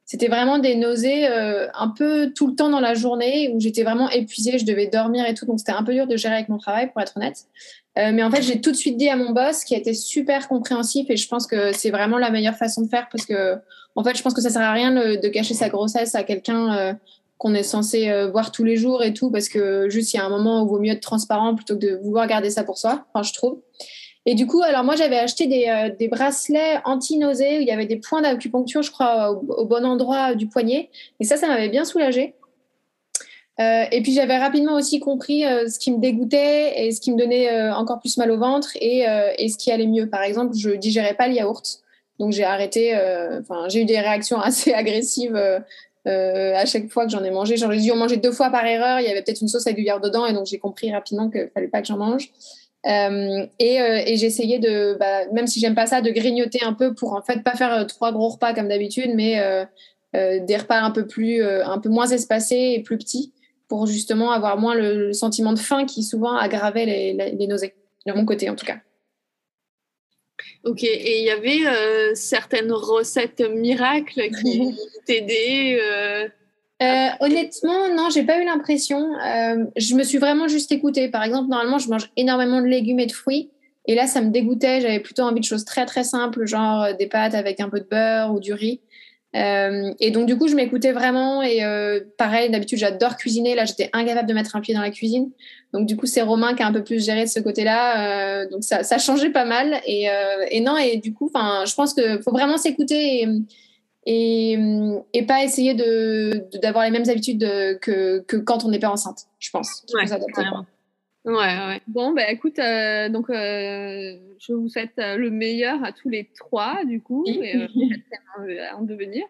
c'était vraiment des nausées un peu tout le temps dans la journée où j'étais vraiment épuisée, je devais dormir et tout, donc c'était un peu dur de gérer avec mon travail pour être honnête. Mais en fait, j'ai tout de suite dit à mon boss qui a été super compréhensif et je pense que c'est vraiment la meilleure façon de faire parce que en fait, je pense que ça sert à rien de, cacher sa grossesse à quelqu'un euh, qu'on est censé euh, voir tous les jours et tout, parce que juste il y a un moment où il vaut mieux être transparent plutôt que de vouloir garder ça pour soi, enfin, je trouve. Et du coup, alors moi, j'avais acheté des, euh, bracelets anti-nausées où il y avait des points d'acupuncture, je crois, au, bon endroit du poignet. Et ça, ça m'avait bien soulagée. Et puis j'avais rapidement aussi compris ce qui me dégoûtait et ce qui me donnait encore plus mal au ventre et, ce qui allait mieux. Par exemple, je digérais pas le yaourt. Donc j'ai arrêté, euh, enfin j'ai eu des réactions assez agressives euh, euh, à chaque fois que j'en ai mangé. J'en ai dû en manger deux fois par erreur. Il y avait peut-être une sauce avec du yaourt dedans et donc j'ai compris rapidement qu'il fallait pas que j'en mange. et, et essayé de, bah, même si j'aime pas ça, de grignoter un peu pour en fait pas faire trois gros repas comme d'habitude, mais des repas un peu plus, un peu moins espacés et plus petits pour justement avoir moins le, sentiment de faim qui souvent aggravait les, les nausées, de mon côté en tout cas. Ok, et il y avait euh, certaines recettes miracles qui t'aidaient euh, euh, Honnêtement, non, j'ai pas eu l'impression. je me suis vraiment juste écoutée. Par exemple, normalement, je mange énormément de légumes et de fruits. Et là, ça me dégoûtait. J'avais plutôt envie de choses très très simples, genre des pâtes avec un peu de beurre ou du riz. Et donc, du coup, je m'écoutais vraiment. Et pareil, d'habitude, j'adore cuisiner. Là, j'étais incapable de mettre un pied dans la cuisine. Donc du coup, c'est Romain qui a un peu plus géré de ce côté-là. Euh, donc ça, ça changeait pas mal. Et, euh, et non, et du coup, je pense qu'il faut vraiment s'écouter et, et, pas essayer d'avoir de, les mêmes habitudes que, que, quand on n'est pas enceinte, je pense. Ouais, ouais, ouais. Bon, bah écoute, euh, donc je vous souhaite le meilleur à tous les trois, du coup, et, en devenir.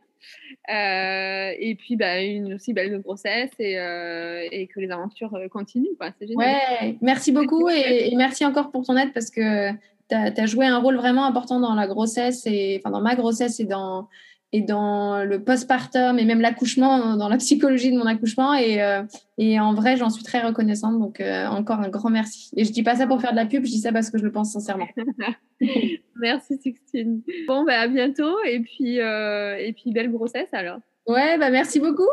Euh, et puis, bah, une aussi belle grossesse et, euh, et que les aventures euh, continuent. C'est génial. Ouais, merci beaucoup et, merci encore pour ton aide parce que tu as, joué un rôle vraiment important dans la grossesse et enfin dans ma grossesse et dans et dans le postpartum et même l'accouchement, dans la psychologie de mon accouchement. Et, et en vrai, j'en suis très reconnaissante. Donc, encore un grand merci. Et je dis pas ça pour faire de la pub, je dis ça parce que je le pense sincèrement. Merci Sixtine. Bon, bah, à bientôt et puis, euh, et puis belle grossesse alors. Ouais, bah merci beaucoup.